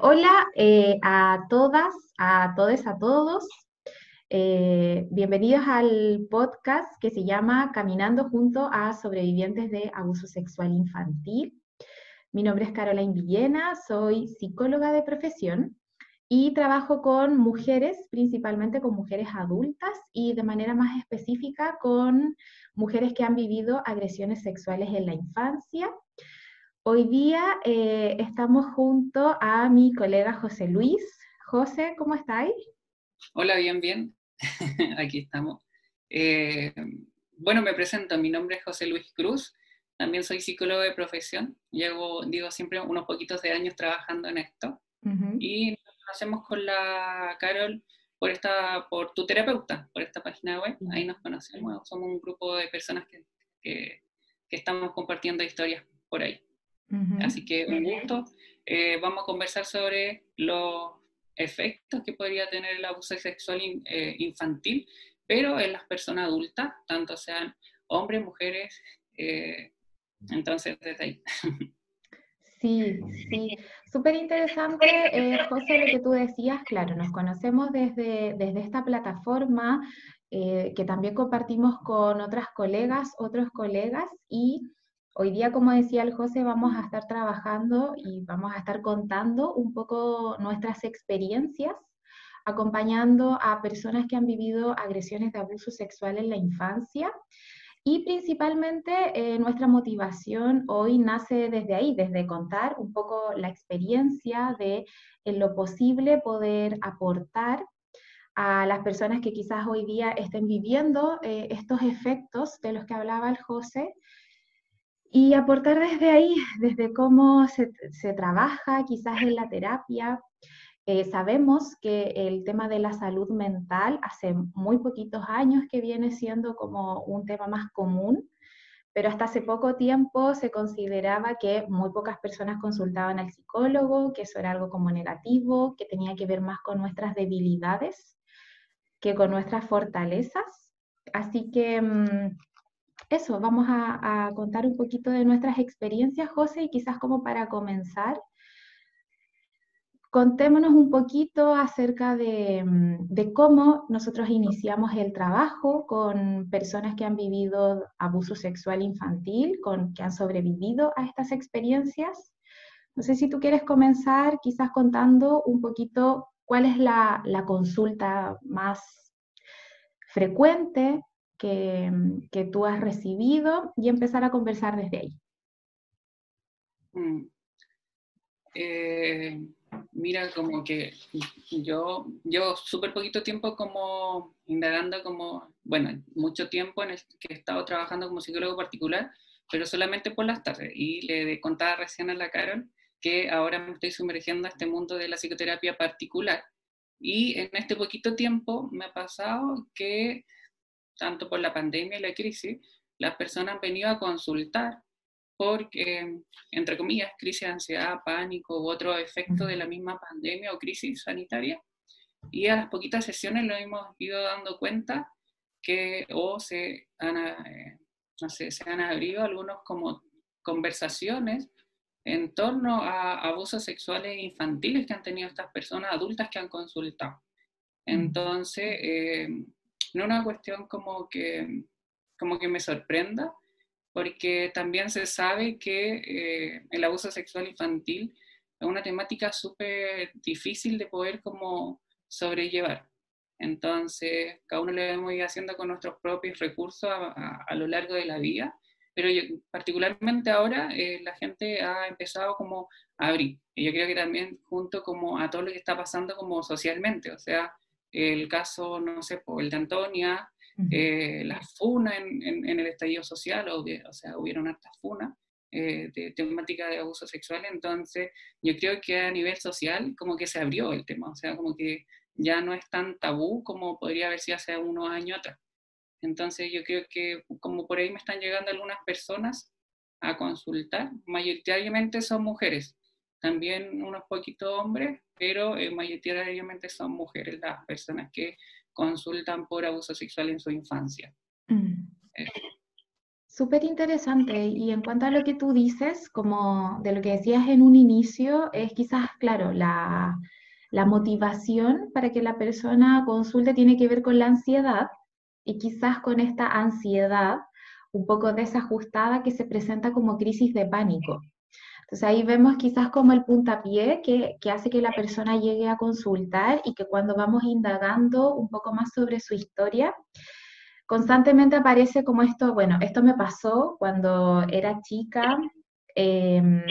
Hola eh, a todas, a todos, a todos. Eh, bienvenidos al podcast que se llama Caminando junto a sobrevivientes de abuso sexual infantil. Mi nombre es Caroline Villena, soy psicóloga de profesión y trabajo con mujeres, principalmente con mujeres adultas y de manera más específica con mujeres que han vivido agresiones sexuales en la infancia Hoy día eh, estamos junto a mi colega José Luis. José, ¿cómo estáis? Hola, bien, bien. Aquí estamos. Eh, bueno, me presento. Mi nombre es José Luis Cruz. También soy psicólogo de profesión. Llevo, digo, siempre unos poquitos de años trabajando en esto. Y nos conocemos con la Carol por, esta, por tu terapeuta, por esta página web. Ahí nos conocemos. Somos un grupo de personas que, que estamos compartiendo historias por ahí. Así que un gusto. Eh, vamos a conversar sobre los efectos que podría tener el abuso sexual eh, infantil, pero en las personas adultas, tanto sean hombres, mujeres, eh, entonces desde ahí. Sí, sí, súper interesante, José, lo que tú decías, claro, nos conocemos desde, desde esta plataforma que también compartimos con otras colegas, otros colegas, y Hoy día, como decía el José, vamos a estar trabajando y vamos a estar contando un poco nuestras experiencias, acompañando a personas que han vivido agresiones de abuso sexual en la infancia. Y principalmente eh, nuestra motivación hoy nace desde ahí, desde contar un poco la experiencia de en lo posible poder aportar a las personas que quizás hoy día estén viviendo eh, estos efectos de los que hablaba el José, y aportar desde ahí, desde cómo se, trabaja quizás en la terapia. Eh, sabemos que el tema de la salud mental hace muy poquitos años que viene siendo como un tema más común, pero hasta hace poco tiempo se consideraba que muy pocas personas consultaban al psicólogo, que eso era algo como negativo, que tenía que ver más con nuestras debilidades que con nuestras fortalezas. Así que mm, eso, vamos a, contar un poquito de nuestras experiencias, José, y quizás como para comenzar, contémonos un poquito acerca mm, de, cómo nosotros iniciamos el trabajo con personas que han vivido abuso sexual infantil, con, que han sobrevivido a estas experiencias. No sé si tú quieres comenzar quizás contando un poquito cuál es la, la consulta más frecuente que, tú has recibido y empezar a conversar desde ahí. Mm. Eh, mira, como que yo, yo súper poquito tiempo como indagando como, bueno, mucho tiempo en el que he estado trabajando como psicólogo particular, pero solamente por las tardes. Y le contaba recién a la Carol que ahora me estoy sumergiendo a este mundo de la psicoterapia particular. Y en este poquito tiempo me ha pasado que tanto por la pandemia y la crisis, las personas han venido a consultar porque, entre comillas, crisis de ansiedad, pánico u otro efecto de la misma pandemia o crisis sanitaria. Y a las poquitas sesiones lo hemos ido dando cuenta que o se han, eh, no sé, se han abierto algunos como conversaciones en torno a abusos sexuales infantiles que han tenido estas personas adultas que han consultado. Entonces, eh, no una cuestión como que, como que me sorprenda, porque también se sabe que eh, el abuso sexual infantil es una temática súper difícil de poder como sobrellevar. Entonces, cada uno lo hemos ido haciendo con nuestros propios recursos a, lo largo de la vida, pero particularmente ahora eh, la gente ha empezado como a abrir. Y yo creo que también junto como a todo lo que está pasando como socialmente, o sea, el caso, no sé, el de Antonia, eh, la funa en, en, el estallido social, o, o sea, hubieron hartas funas eh, de temática de abuso sexual, entonces yo creo que a nivel social como que se abrió el tema, o sea, como que ya no es tan tabú como podría haber sido hace unos años atrás. Entonces yo creo que como por ahí me están llegando algunas personas a consultar, mayoritariamente son mujeres, también unos poquitos hombres, pero eh, mayoritariamente son mujeres las personas que consultan por abuso sexual en su infancia. Mm. Eh. Súper interesante. Y en cuanto a lo que tú dices, como de lo que decías en un inicio, es quizás, claro, la, la motivación para que la persona consulte tiene que ver con la ansiedad y quizás con esta ansiedad un poco desajustada que se presenta como crisis de pánico. Entonces ahí vemos quizás como el puntapié que, que, hace que la persona llegue a consultar y que cuando vamos indagando un poco más sobre su historia, constantemente aparece como esto, bueno, esto me pasó cuando era chica, em,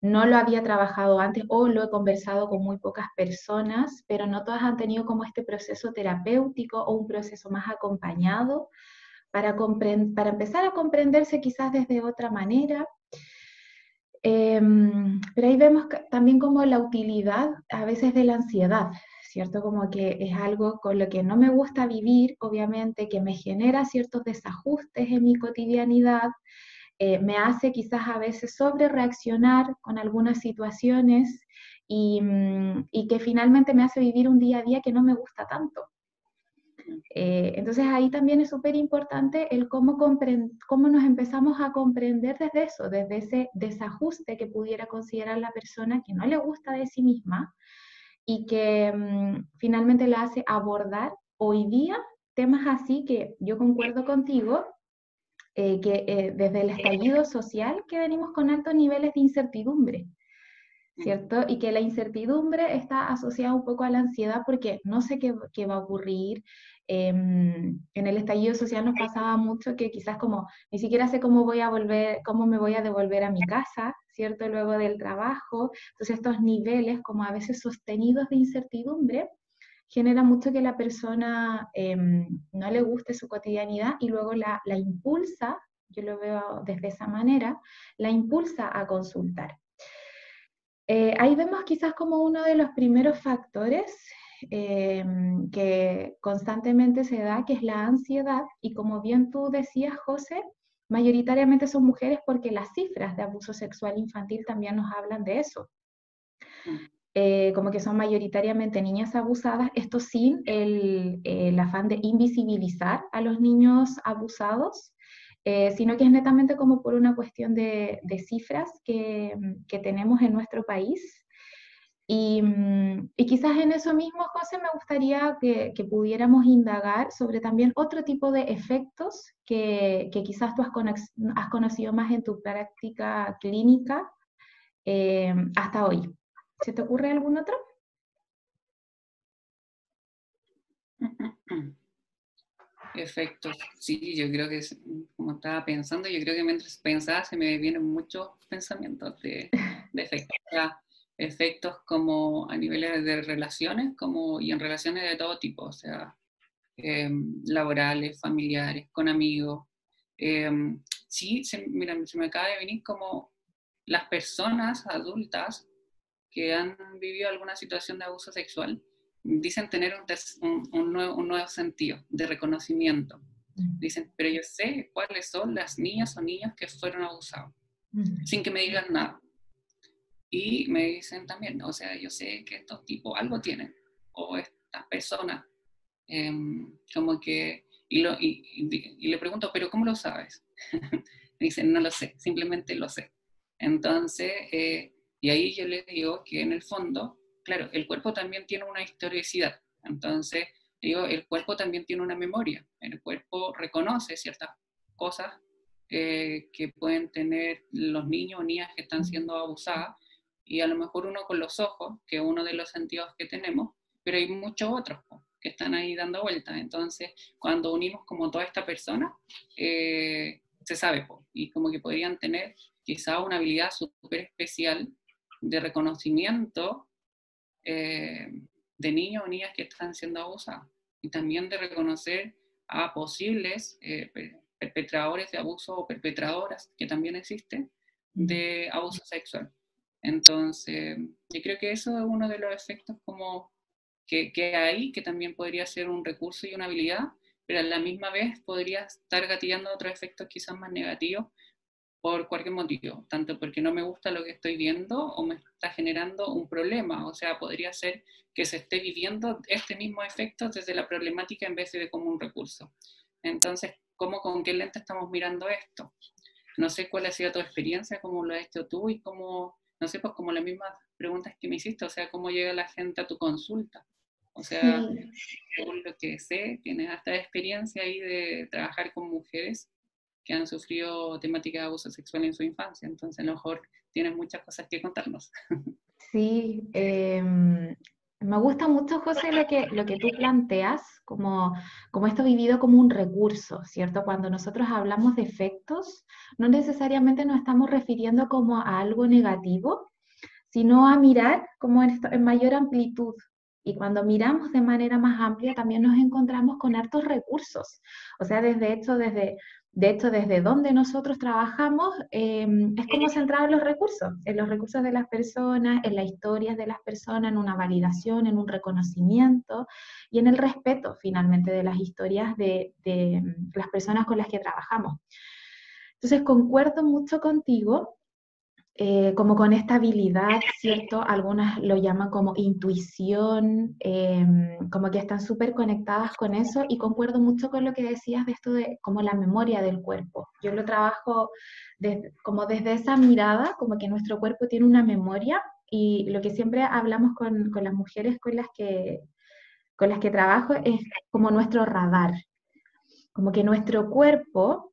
no lo había trabajado antes o lo he conversado con muy pocas personas, pero no todas han tenido como este proceso terapéutico o un proceso más acompañado para, para empezar a comprenderse quizás desde otra manera. Em, pero ahí vemos también como la utilidad a veces de la ansiedad. ¿cierto? Como que es algo con lo que no me gusta vivir, obviamente, que me genera ciertos desajustes en mi cotidianidad, eh, me hace quizás a veces sobre reaccionar con algunas situaciones mm, y, que finalmente me hace vivir un día a día que no me gusta tanto. Eh, entonces ahí también es súper importante el cómo, cómo nos empezamos a comprender desde eso, desde ese desajuste que pudiera considerar la persona que no le gusta de sí misma, y que mm, finalmente la hace abordar hoy día temas así que yo concuerdo contigo, eh, que eh, desde el estallido social que venimos con altos niveles de incertidumbre. ¿Cierto? Y que la incertidumbre está asociada un poco a la ansiedad porque no sé qué, qué va a ocurrir. Em, en el estallido social nos pasaba mucho que quizás como ni siquiera sé cómo voy a volver, cómo me voy a devolver a mi casa, ¿cierto? Luego del trabajo. Entonces estos niveles como a veces sostenidos de incertidumbre genera mucho que la persona em, no le guste su cotidianidad y luego la, la impulsa, yo lo veo desde esa manera, la impulsa a consultar. Eh, ahí vemos quizás como uno de los primeros factores em, que constantemente se da, que es la ansiedad, y como bien tú decías, José, mayoritariamente son mujeres porque las cifras de abuso sexual infantil también nos hablan de eso. Eh, como que son mayoritariamente niñas abusadas, esto sin el, afán de invisibilizar a los niños abusados, eh, sino que es netamente como por una cuestión de, cifras que, tenemos en nuestro país Mm, y, quizás en eso mismo, José, me gustaría que, pudiéramos indagar sobre también otro tipo de efectos que, quizás tú has, conocido más en tu práctica clínica eh, hasta hoy. ¿Se te ocurre algún otro? Efectos, sí, yo creo que, como estaba pensando, yo creo que mientras pensaba se me vienen muchos pensamientos de, efectos efectos como a niveles de relaciones como, y en relaciones de todo tipo, o sea, em, laborales, familiares, con amigos. Em, sí, se, mira, se me acaba de venir como las personas adultas que han vivido alguna situación de abuso sexual dicen tener un, un, nuevo, un nuevo, sentido de reconocimiento. Mm. Dicen, pero yo sé cuáles son las niñas o niños que fueron abusados, mm. sin que me digan nada. Y me dicen también, o sea, yo sé que estos tipos algo tienen, o estas personas, em, como que, y, lo, y, le pregunto, pero ¿cómo lo sabes? me dicen, no lo sé, simplemente lo sé. Entonces, eh, y ahí yo les digo que en el fondo, claro, el cuerpo también tiene una historicidad. Entonces, digo, el cuerpo también tiene una memoria. El cuerpo reconoce ciertas cosas eh, que pueden tener los niños o niñas que están siendo abusadas y a lo mejor uno con los ojos, que es uno de los sentidos que tenemos, pero hay muchos otros que están ahí dando vueltas. Entonces, cuando unimos como toda esta persona, eh, se sabe, y como que podrían tener quizá una habilidad súper especial de reconocimiento eh, de niños o niñas que están siendo abusados, y también de reconocer a posibles eh, perpetradores de abuso o perpetradoras, que también existen, de abuso sexual. Entonces, yo creo que eso es uno de los efectos como que, que hay, que también podría ser un recurso y una habilidad, pero a la misma vez podría estar gatillando otros efectos quizás más negativos por cualquier motivo, tanto porque no me gusta lo que estoy viendo o me está generando un problema, o sea, podría ser que se esté viviendo este mismo efecto desde la problemática en vez de como un recurso. Entonces, cómo, con qué lente estamos mirando esto. No sé cuál ha sido tu experiencia, cómo lo has hecho tú y cómo, no sé, pues como las mismas preguntas que me hiciste, o sea, cómo llega la gente a tu consulta. O sea, según lo que sé, tienes hasta experiencia ahí de trabajar con mujeres que han sufrido temática de abuso sexual en su infancia, entonces a lo mejor tienes muchas cosas que contarnos. Sí, em, me gusta mucho, José, lo que, lo que tú planteas, como, como esto vivido como un recurso, ¿cierto? Cuando nosotros hablamos de efectos, no necesariamente nos estamos refiriendo como a algo negativo, sino a mirar como en, en mayor amplitud, y cuando miramos de manera más amplia, también nos encontramos con hartos recursos. O sea, desde hecho, desde, de hecho, desde donde nosotros trabajamos, em, es como centrado en los recursos, en los recursos de las personas, en las historias de las personas, en una validación, en un reconocimiento y en el respeto finalmente de las historias de, de las personas con las que trabajamos. Entonces, concuerdo mucho contigo eh, como con esta habilidad, ¿cierto? Algunas lo llaman como intuición, em, como que están súper conectadas con eso y concuerdo mucho con lo que decías de esto de como la memoria del cuerpo. Yo lo trabajo como desde esa mirada, como que nuestro cuerpo tiene una memoria y lo que siempre hablamos con, con las mujeres con las, que, con las que trabajo es como nuestro radar, como que nuestro cuerpo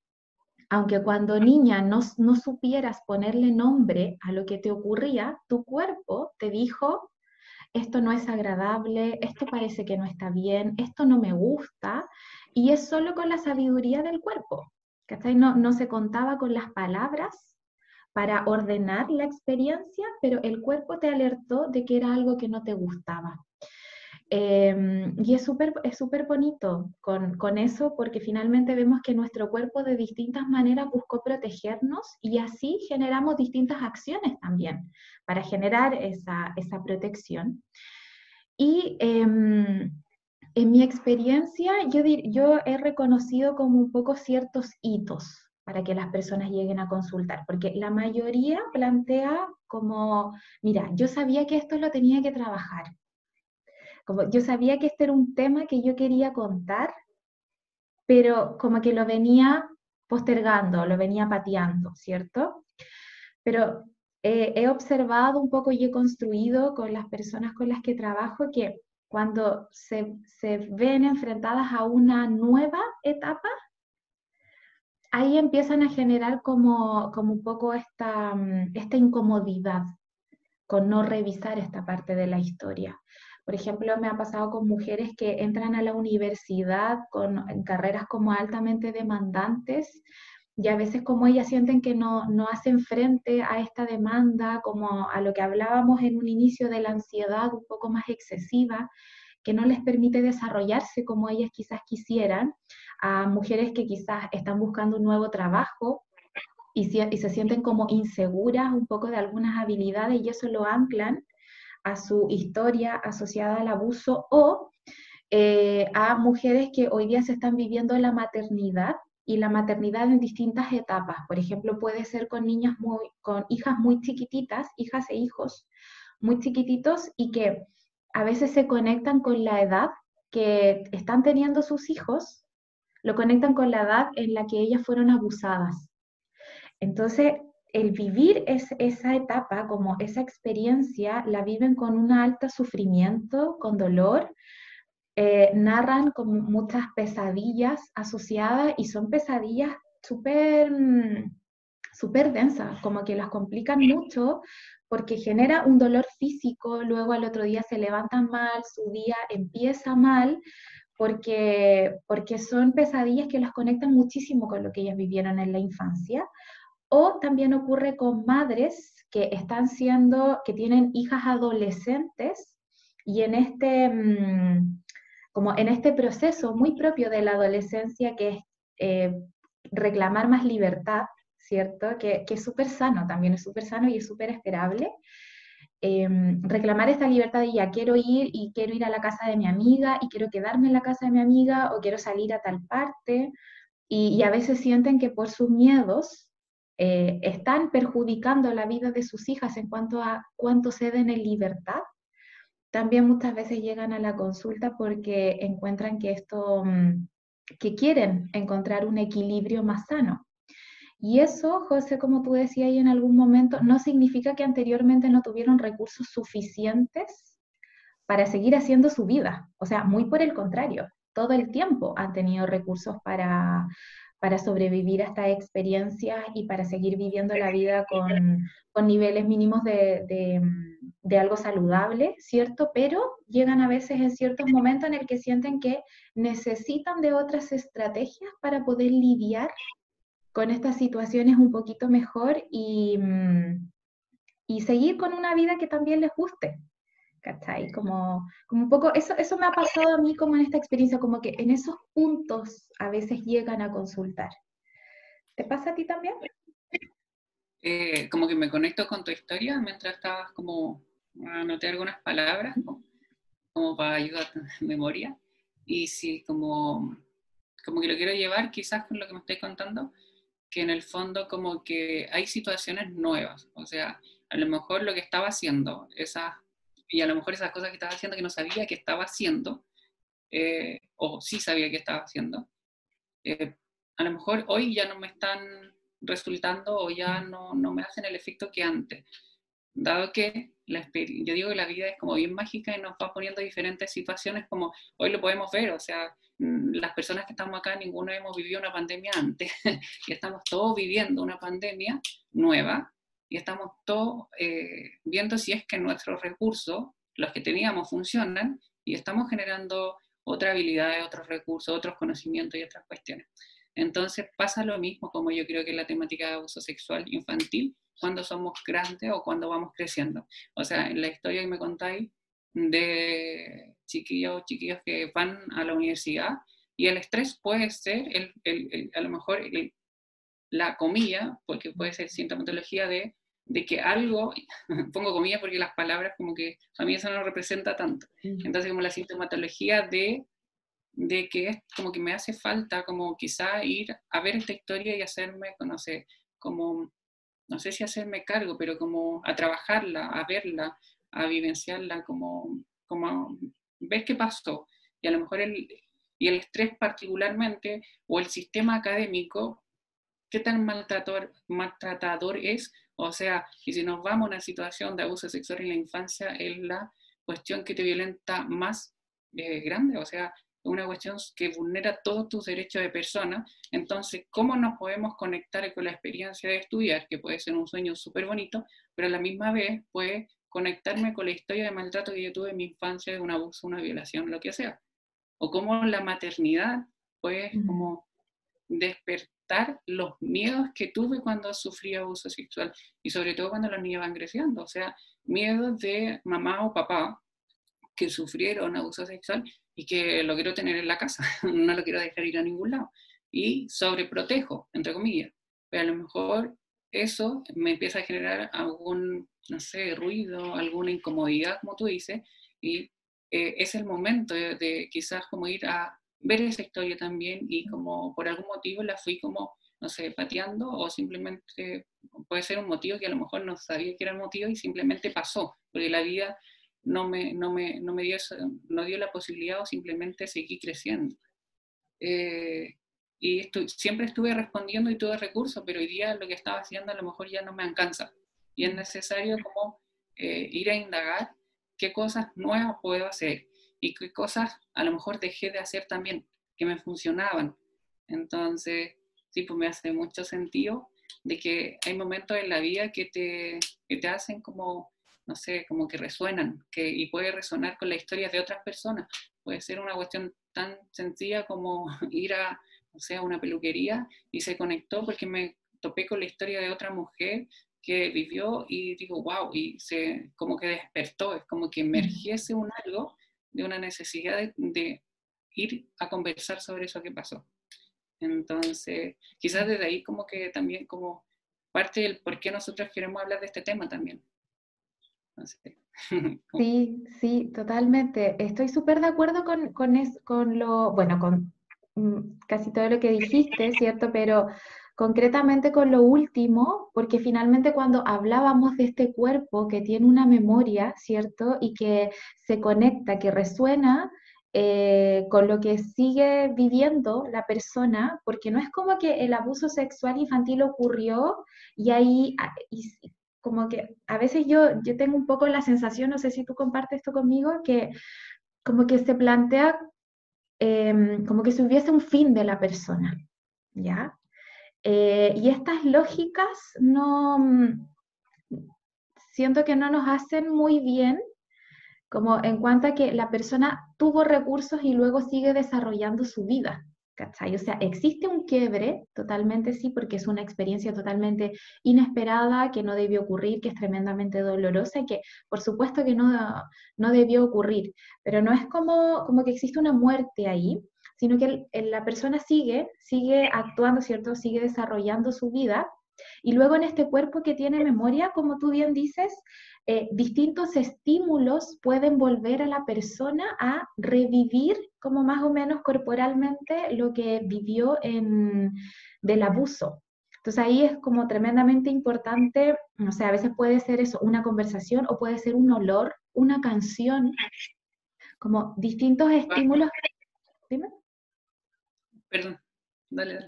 aunque cuando niña no, supieras ponerle nombre a lo que te ocurría, tu cuerpo te dijo, esto no es agradable, esto parece que no está bien, esto no me gusta, y es solo con la sabiduría del cuerpo. No, no se contaba con las palabras para ordenar la experiencia, pero el cuerpo te alertó de que era algo que no te gustaba. Em, y es súper es súper bonito con, con, eso porque finalmente vemos que nuestro cuerpo de distintas maneras buscó protegernos y así generamos distintas acciones también para generar esa, esa protección. Y em, en mi experiencia yo, yo he reconocido como un poco ciertos hitos para que las personas lleguen a consultar, porque la mayoría plantea como, mira, yo sabía que esto lo tenía que trabajar, yo sabía que este era un tema que yo quería contar, pero como que lo venía postergando, lo venía pateando, ¿cierto? Pero eh, he observado un poco y he construido con las personas con las que trabajo que cuando se, se ven enfrentadas a una nueva etapa, ahí empiezan a generar como, como un poco esta, mm, esta incomodidad con no revisar esta parte de la historia. Por ejemplo, me ha pasado con mujeres que entran a la universidad con en carreras como altamente demandantes y a veces como ellas sienten que no, no hacen frente a esta demanda, como a lo que hablábamos en un inicio de la ansiedad un poco más excesiva, que no les permite desarrollarse como ellas quizás quisieran, a mujeres que quizás están buscando un nuevo trabajo y, se sienten como inseguras un poco de algunas habilidades y eso lo anclan a su historia asociada al abuso o eh, a mujeres que hoy día se están viviendo la maternidad y la maternidad en distintas etapas. Por ejemplo, puede ser con niñas muy, con hijas muy chiquititas, hijas e hijos muy chiquititos y que a veces se conectan con la edad que están teniendo sus hijos, lo conectan con la edad en la que ellas fueron abusadas. Entonces, el vivir es, esa etapa, como esa experiencia, la viven con un alto sufrimiento, con dolor, eh, narran con muchas pesadillas asociadas y son pesadillas súper super densas, como que las complican mucho porque genera un dolor físico, luego al otro día se levantan mal, su día empieza mal, porque, porque son pesadillas que las conectan muchísimo con lo que ellas vivieron en la infancia o también ocurre con madres que están siendo, que tienen hijas adolescentes y en este, mm, como en este proceso muy propio de la adolescencia que es eh, reclamar más libertad, ¿cierto? Que, que es súper sano, también es súper sano y es súper esperable. Em, reclamar esta libertad de ya quiero ir y quiero ir a la casa de mi amiga y quiero quedarme en la casa de mi amiga o quiero salir a tal parte y, y a veces sienten que por sus miedos eh, están perjudicando la vida de sus hijas en cuanto a cuánto ceden en libertad, también muchas veces llegan a la consulta porque encuentran que esto, mm, que quieren encontrar un equilibrio más sano. Y eso, José, como tú decías ahí en algún momento, no significa que anteriormente no tuvieron recursos suficientes para seguir haciendo su vida. O sea, muy por el contrario, todo el tiempo han tenido recursos para, para sobrevivir a esta experiencia y para seguir viviendo la vida con, con niveles mínimos de, de, de, algo saludable, ¿cierto? Pero llegan a veces en ciertos momentos en el que sienten que necesitan de otras estrategias para poder lidiar con estas situaciones un poquito mejor y, mm, y seguir con una vida que también les guste. ¿Cachai? Como, como un poco, eso, eso me ha pasado a mí como en esta experiencia, como que en esos puntos a veces llegan a consultar. ¿Te pasa a ti también? Eh, como que me conecto con tu historia mientras estabas como anoté algunas palabras como, como para ayudar a memoria. Y sí, como, como que lo quiero llevar quizás con lo que me estoy contando, que en el fondo como que hay situaciones nuevas, o sea, a lo mejor lo que estaba haciendo, esas, y a lo mejor esas cosas que estaba haciendo que no sabía que estaba haciendo, eh, o sí sabía que estaba haciendo, eh, a lo mejor hoy ya no me están resultando o ya no, no me hacen el efecto que antes, dado que la, yo digo que la vida es como bien mágica y nos va poniendo diferentes situaciones como hoy lo podemos ver, o sea, Mm, las personas que estamos acá, ninguno hemos vivido una pandemia antes, y estamos todos viviendo una pandemia nueva, y estamos eh, viendo si es que nuestros recursos, los que teníamos, funcionan, y estamos generando otras habilidades, otros recursos, otros conocimientos y otras cuestiones. Entonces pasa lo mismo como yo creo que la temática de abuso sexual infantil cuando somos grandes o cuando vamos creciendo. O sea, en la historia que me contáis, de chiquillos o chiquillos que van a la universidad y el estrés puede ser, el, el, a lo mejor, la comilla, porque puede ser sintomatología de, de que algo, pongo comillas porque las palabras como que a mí eso no representa tanto, entonces como la sintomatología de, de que es como que me hace falta como quizá ir a ver esta historia y hacerme, no sé, como, no sé si hacerme cargo, pero como a trabajarla, a verla, a vivenciarla como, como ver qué pasó. Y a lo mejor el, y el estrés particularmente, o el sistema académico, qué tan maltratador, maltratador es. O sea, y si nos vamos a una situación de abuso sexual en la infancia, es la cuestión que te violenta más eh, grande, o sea, una cuestión que vulnera todos tus derechos de persona. Entonces, ¿cómo nos podemos conectar con la experiencia de estudiar, que puede ser un sueño súper bonito, pero a la misma vez puede conectarme con la historia de maltrato que yo tuve en mi infancia, de un abuso, una violación, lo que sea. O cómo la maternidad puede como despertar los miedos que tuve cuando sufrí abuso sexual y sobre todo cuando los niños van creciendo. O sea, miedos de mamá o papá que sufrieron abuso sexual y que lo quiero tener en la casa, no lo quiero dejar ir a ningún lado. Y sobreprotejo, entre comillas. Pero a lo mejor eso me empieza a generar algún, no sé, ruido, alguna incomodidad, como tú dices, y eh, es el momento de, quizás como ir a ver esa historia también y como por algún motivo la fui como, no sé, pateando o simplemente puede ser un motivo que a lo mejor no sabía que era el motivo y simplemente pasó, porque la vida no me, no me, no me dio, no dio la posibilidad o simplemente seguí creciendo. Eh, y siempre estuve respondiendo y tuve recursos, pero hoy día lo que estaba haciendo a lo mejor ya no me alcanza. Y es necesario como eh, ir a indagar qué cosas nuevas puedo hacer y qué cosas a lo mejor dejé de hacer también, que me funcionaban. Entonces, sí, pues me hace mucho sentido de que hay momentos en la vida que te, que te hacen como, no sé, como que resuenan, que, y puede resonar con la historia de otras personas. Puede ser una cuestión tan sencilla como ir a, o sea, una peluquería y se conectó porque me topé con la historia de otra mujer que vivió y digo, wow, y se como que despertó, es como que emergiese un algo de una necesidad de, ir a conversar sobre eso que pasó. Entonces, quizás desde ahí como que también como parte del por qué nosotros queremos hablar de este tema también. Sí, sí, totalmente. Estoy súper de acuerdo con, con, con lo, bueno, con Mm, casi todo lo que dijiste, ¿cierto? Pero concretamente con lo último, porque finalmente cuando hablábamos de este cuerpo que tiene una memoria, ¿cierto? Y que se conecta, que resuena, eh, con lo que sigue viviendo la persona, porque no es como que el abuso sexual infantil ocurrió y ahí, ah, como que a veces yo, yo tengo un poco la sensación, no sé si tú compartes esto conmigo, que como que se plantea em, como que si hubiese un fin de la persona, ¿ya? Eh, y estas lógicas no, siento que no nos hacen muy bien como en cuanto a que la persona tuvo recursos y luego sigue desarrollando su vida. ¿Cachai? O sea, existe un quiebre, totalmente sí, porque es una experiencia totalmente inesperada, que no debió ocurrir, que es tremendamente dolorosa y que por supuesto que no, no debió ocurrir, pero no es como, como que existe una muerte ahí, sino que la persona sigue, sigue actuando, ¿cierto? Sigue desarrollando su vida y luego en este cuerpo que tiene memoria, como tú bien dices, eh, distintos estímulos pueden volver a la persona a revivir como más o menos corporalmente lo que vivió en, del abuso. Entonces ahí es como tremendamente importante, o sea, a veces puede ser eso, una conversación o puede ser un olor, una canción, como distintos estímulos. Dime. Perdón, dale.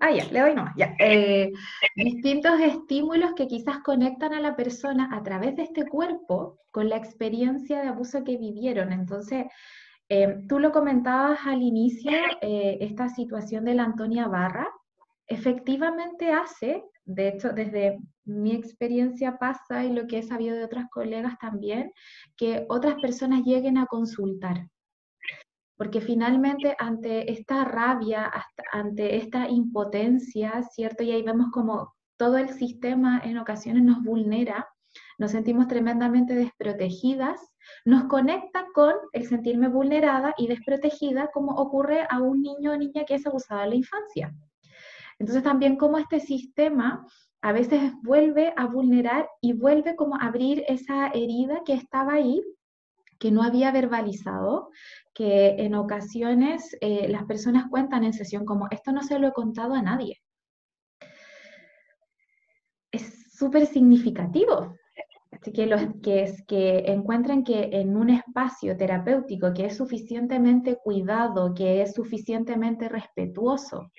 Ah, ya, le doy nomás, ya. Eh, distintos estímulos que quizás conectan a la persona a través de este cuerpo con la experiencia de abuso que vivieron. Entonces, eh, tú lo comentabas al inicio, eh, esta situación de la Antonia Barra, efectivamente hace, de hecho, desde mi experiencia pasa y lo que he sabido de otras colegas también, que otras personas lleguen a consultar porque finalmente ante esta rabia, ante esta impotencia, ¿cierto? Y ahí vemos como todo el sistema en ocasiones nos vulnera, nos sentimos tremendamente desprotegidas, nos conecta con el sentirme vulnerada y desprotegida como ocurre a un niño o niña que es abusado en la infancia. Entonces también como este sistema a veces vuelve a vulnerar y vuelve como a abrir esa herida que estaba ahí que no había verbalizado, que en ocasiones eh, las personas cuentan en sesión como, esto no se lo he contado a nadie. Es súper significativo. Así que, los, que, que encuentren que en un espacio terapéutico que es suficientemente cuidado, que es suficientemente respetuoso,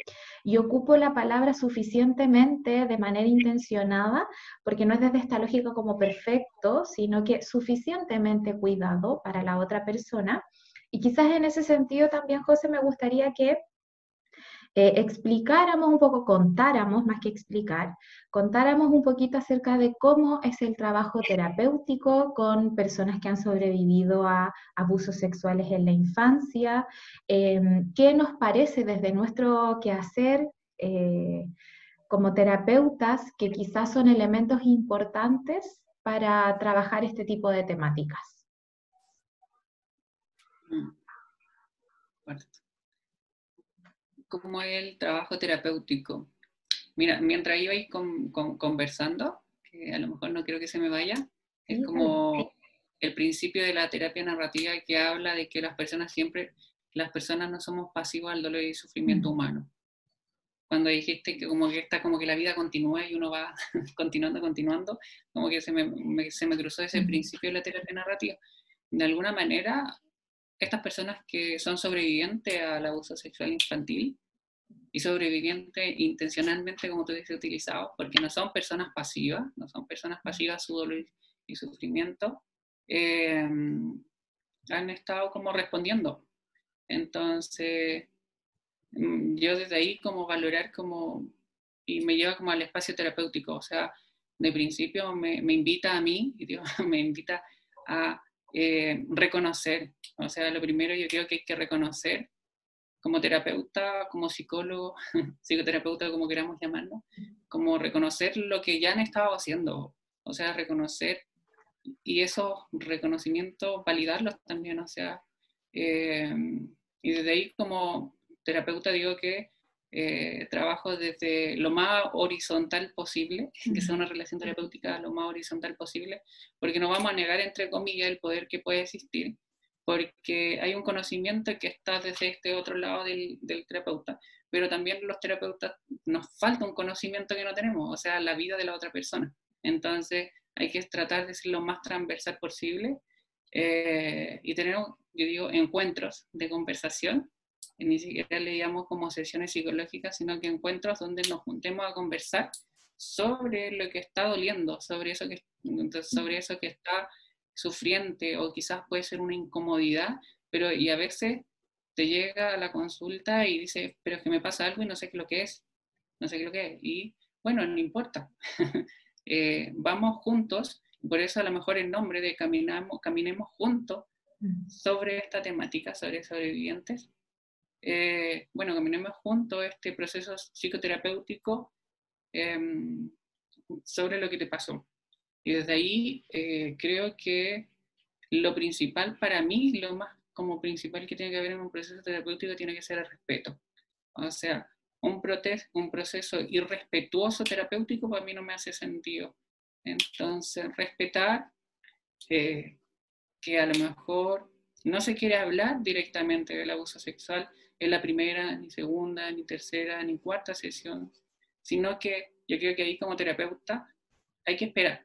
y ocupo la palabra suficientemente de manera intencionada, porque no es desde esta lógica como perfecto, sino que suficientemente cuidado para la otra persona. Y quizás en ese sentido también, José, me gustaría que eh, explicáramos un poco, contáramos, más que explicar, contáramos un poquito acerca de cómo es el trabajo terapéutico con personas que han sobrevivido a abusos sexuales en la infancia, em, qué nos parece desde nuestro quehacer eh, como terapeutas que quizás son elementos importantes para trabajar este tipo de temáticas. Cómo es el trabajo terapéutico. Mira, mientras ibais con, conversando, que a lo mejor no quiero que se me vaya, es como el principio de la terapia narrativa que habla de que las personas siempre, las personas no somos pasivos al dolor y sufrimiento humano. Cuando dijiste que como que está como que la vida continúa y uno va continuando, continuando, como que se me, se me cruzó ese principio de la terapia narrativa. De alguna manera, estas personas que son sobrevivientes al abuso sexual infantil y sobrevivientes intencionalmente, como tú dices, utilizados, porque no son personas pasivas, no son personas pasivas su dolor y sufrimiento, eh, han estado como respondiendo. Entonces, mm, yo desde ahí como valorar como, y me lleva como al espacio terapéutico, o sea, de principio me, me invita a mí, y Dios me invita a eh, reconocer. O sea, lo primero yo creo que hay que reconocer como terapeuta, como psicólogo, psicoterapeuta, como queramos llamarlo, como reconocer lo que ya han estado haciendo. O sea, reconocer y esos reconocimientos, validarlos también. O sea, eh, y desde ahí como terapeuta digo que eh, trabajo desde lo más horizontal posible, que sea una relación terapéutica lo más horizontal posible, porque no vamos a negar, entre comillas, el poder que puede existir, porque hay un conocimiento que está desde este otro lado del, del terapeuta, pero también los terapeutas nos falta un conocimiento que no tenemos, o sea, la vida de la otra persona. Entonces, hay que tratar de ser lo más transversal posible eh, y tener, yo digo, encuentros de conversación, ni siquiera le llamamos como sesiones psicológicas, sino que encuentros donde nos juntemos a conversar sobre lo que está doliendo, sobre eso que, sobre eso que está sufriente o quizás puede ser una incomodidad, pero y a veces te llega a la consulta y dice, pero es que me pasa algo y no sé qué lo que es, no sé qué lo que es. Y bueno, no importa. Eh, vamos juntos, por eso a lo mejor el nombre de Caminamos, Caminemos Juntos sobre esta temática, sobre sobrevivientes. Eh, bueno, caminemos juntos este proceso psicoterapéutico em, sobre lo que te pasó. Y desde ahí eh, creo que lo principal para mí, lo más como principal que tiene que haber en un proceso terapéutico tiene que ser el respeto. O sea, un, un proceso irrespetuoso terapéutico para mí no me hace sentido. Entonces, respetar eh, que a lo mejor no se quiere hablar directamente del abuso sexual en la primera, ni segunda, ni tercera, ni cuarta sesión, sino que yo creo que ahí como terapeuta hay que esperar,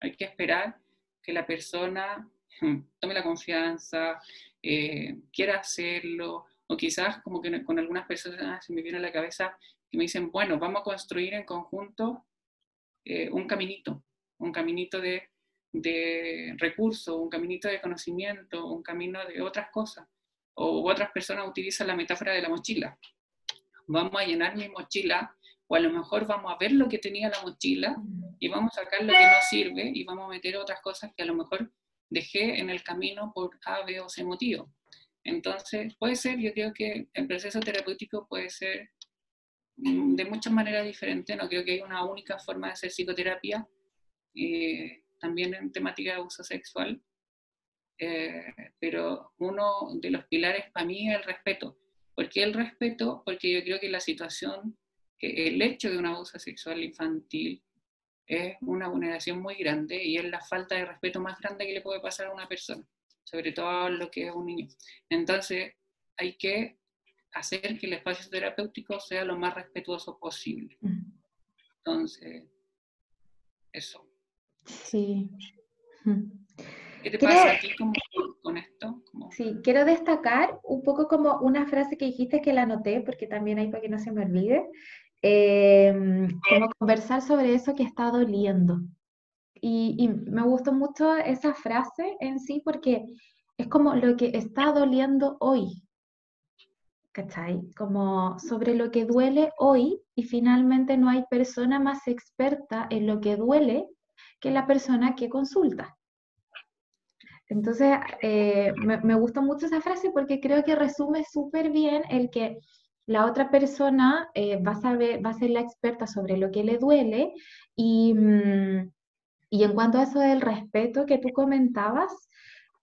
hay que esperar que la persona hmm, tome la confianza, eh, quiera hacerlo, o quizás como que con algunas personas se me viene a la cabeza que me dicen, bueno, vamos a construir en conjunto eh, un caminito, un caminito de, de recursos, un caminito de conocimiento, un camino de otras cosas. O otras personas utilizan la metáfora de la mochila. Vamos a llenar mi mochila, o a lo mejor vamos a ver lo que tenía la mochila y vamos a sacar lo que no sirve y vamos a meter otras cosas que a lo mejor dejé en el camino por A, B o C motivo. Entonces, puede ser, yo creo que el proceso terapéutico puede ser mm, de muchas maneras diferentes, no creo que haya una única forma de hacer psicoterapia, eh, también en temática de abuso sexual, eh, pero uno de los pilares para mí es el respeto. ¿Por qué el respeto? Porque yo creo que la situación, que el hecho de un abuso sexual infantil es una vulneración muy grande y es la falta de respeto más grande que le puede pasar a una persona, sobre todo lo que es un niño. Entonces, hay que hacer que el espacio terapéutico sea lo más respetuoso posible. Entonces, eso. Sí. ¿Qué te pasa a ti con esto? Sí, quiero destacar un poco como una frase que dijiste que la anoté, porque también hay para que no se me olvide, Em, como conversar sobre eso que está doliendo. Y, me gustó mucho esa frase en sí porque es como lo que está doliendo hoy, ¿cachai? Como sobre lo que duele hoy y finalmente no hay persona más experta en lo que duele que la persona que consulta. Entonces, eh, me, me gustó mucho esa frase porque creo que resume súper bien el que la otra persona eh, va, a saber, va a ser la experta sobre lo que le duele y, mm, y en cuanto a eso del respeto que tú comentabas,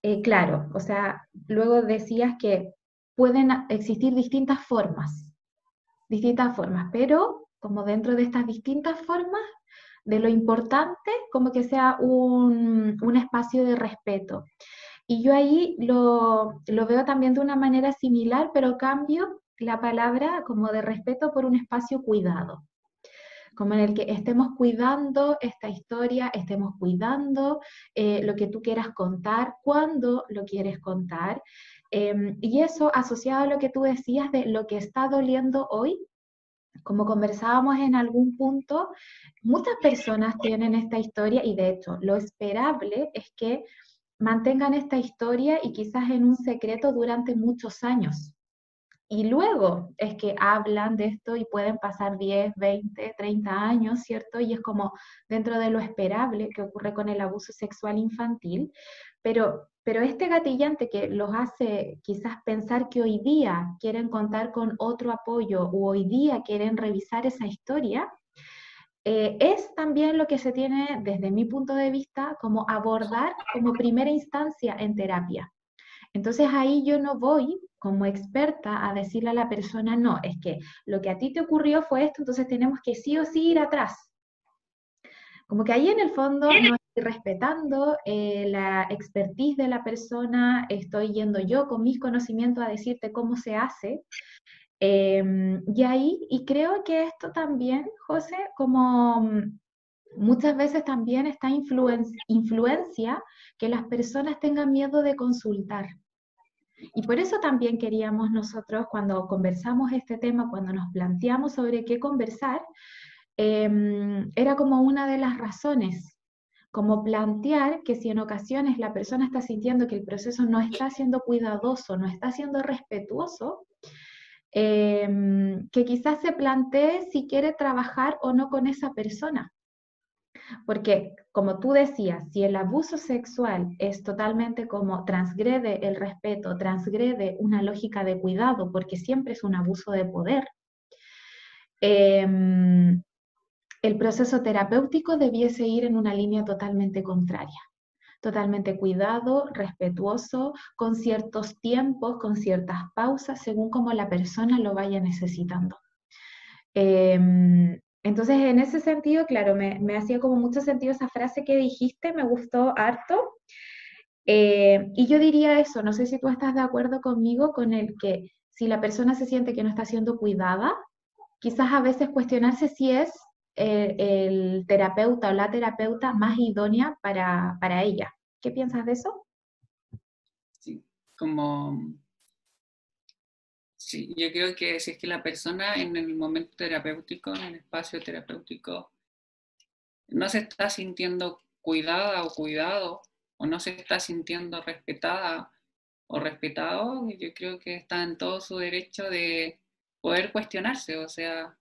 eh, claro, o sea, luego decías que pueden existir distintas formas, distintas formas, pero como dentro de estas distintas formas, de lo importante como que sea un, un espacio de respeto. Y yo ahí lo, lo, veo también de una manera similar, pero cambio la palabra como de respeto por un espacio cuidado, como en el que estemos cuidando esta historia, estemos cuidando eh, lo que tú quieras contar, cuándo lo quieres contar. Em, y eso asociado a lo que tú decías de lo que está doliendo hoy, como conversábamos en algún punto, muchas personas tienen esta historia y de hecho lo esperable es que mantengan esta historia y quizás en un secreto durante muchos años. Y luego es que hablan de esto y pueden pasar 10, 20, 30 años, ¿cierto? Y es como dentro de lo esperable que ocurre con el abuso sexual infantil, pero, pero este gatillante que los hace quizás pensar que hoy día quieren contar con otro apoyo o hoy día quieren revisar esa historia, eh, es también lo que se tiene desde mi punto de vista como abordar como primera instancia en terapia. Entonces ahí yo no voy como experta a decirle a la persona, no, es que lo que a ti te ocurrió fue esto, entonces tenemos que sí o sí ir atrás. Como que ahí en el fondo no respetando eh, la expertise de la persona, estoy yendo yo con mis conocimientos a decirte cómo se hace. Em, y ahí, y creo que esto también, José, como muchas veces también está influencia que las personas tengan miedo de consultar. Y por eso también queríamos nosotros, cuando conversamos este tema, cuando nos planteamos sobre qué conversar, em, era como una de las razones, como plantear que si en ocasiones la persona está sintiendo que el proceso no está siendo cuidadoso, no está siendo respetuoso, em, que quizás se plantee si quiere trabajar o no con esa persona. Porque, como tú decías, si el abuso sexual es totalmente como transgrede el respeto, transgrede una lógica de cuidado, porque siempre es un abuso de poder, em, el proceso terapéutico debiese ir en una línea totalmente contraria totalmente cuidado, respetuoso, con ciertos tiempos, con ciertas pausas, según como la persona lo vaya necesitando. Em, entonces, en ese sentido, claro, me, hacía como mucho sentido esa frase que dijiste, me gustó harto. Eh, y yo diría eso, no sé si tú estás de acuerdo conmigo con el que si la persona se siente que no está siendo cuidada, quizás a veces cuestionarse si es eh, el terapeuta o la terapeuta más idónea para, para ella. ¿Qué piensas de eso? Sí, como Sí, yo creo que si es que la persona en el momento terapéutico, en el espacio terapéutico, no se está sintiendo cuidada o cuidado, o no se está sintiendo respetada o respetado, yo creo que está en todo su derecho de poder cuestionarse, o sea,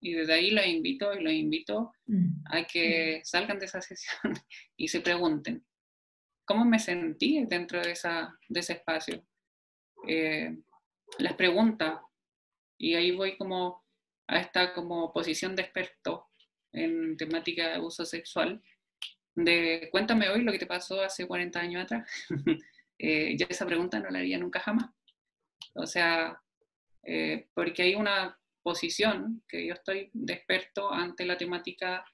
y desde ahí los invito y los invito mm. a que salgan de esa sesión y se pregunten, ¿cómo me sentí dentro de, esa, de ese espacio? Eh, las preguntas y ahí voy como a esta como posición de experto en temática de abuso sexual, de cuéntame hoy lo que te pasó hace 40 años atrás. eh, yo esa pregunta no la haría nunca jamás. O sea, eh, porque hay una posición que yo estoy de experto ante la temática,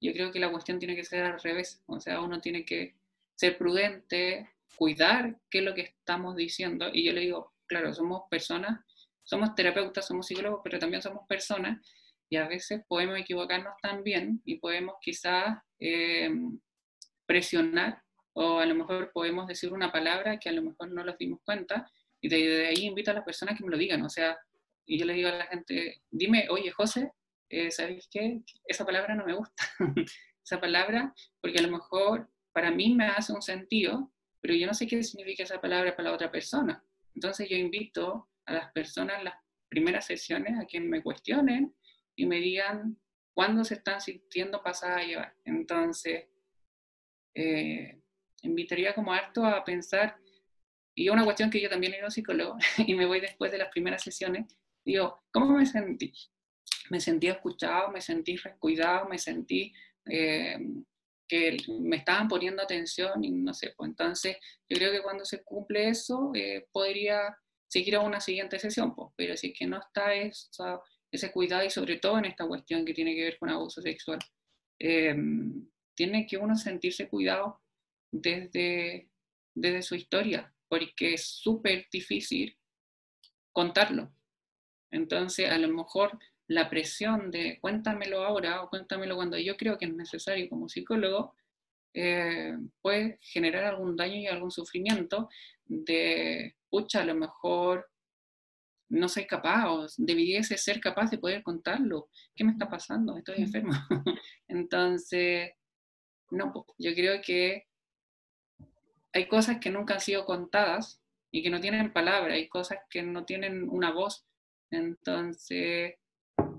yo creo que la cuestión tiene que ser al revés. O sea, uno tiene que ser prudente, cuidar qué es lo que estamos diciendo. Y yo le digo, claro, somos personas, somos terapeutas, somos psicólogos, pero también somos personas y a veces podemos equivocarnos también y podemos quizás eh, presionar o a lo mejor podemos decir una palabra que a lo mejor no nos dimos cuenta y de, ahí invito a las personas que me lo digan, o sea, y yo le digo a la gente, dime, oye José, eh, ¿sabes qué? Esa palabra no me gusta, esa palabra, porque a lo mejor para mí me hace un sentido, pero yo no sé qué significa esa palabra para la otra persona. Entonces yo invito a las personas las primeras sesiones a que me cuestionen y me digan cuándo se están sintiendo pasadas a llevar. Entonces, eh, invitaría como harto a pensar, y una cuestión que yo también era psicólogo y me voy después de las primeras sesiones, digo, ¿cómo me sentí? Me sentí escuchado, me sentí cuidado, me sentí eh, que me estaban poniendo atención y no sé, pues entonces yo creo que cuando se cumple eso eh, podría seguir a una siguiente sesión, pues, pero si es que no está eso, ese cuidado y sobre todo en esta cuestión que tiene que ver con abuso sexual, eh, tiene que uno sentirse cuidado desde, desde su historia, porque es súper difícil contarlo. Entonces, a lo mejor la presión de cuéntamelo ahora o cuéntamelo cuando yo creo que es necesario como psicólogo, eh, puede generar algún daño y algún sufrimiento de, pucha, a lo mejor no soy capaz o debiese ser capaz de poder contarlo. ¿Qué me está pasando? Estoy enfermo. Entonces, no, yo creo que hay cosas que nunca han sido contadas y que no tienen palabra, hay cosas que no tienen una voz. Entonces,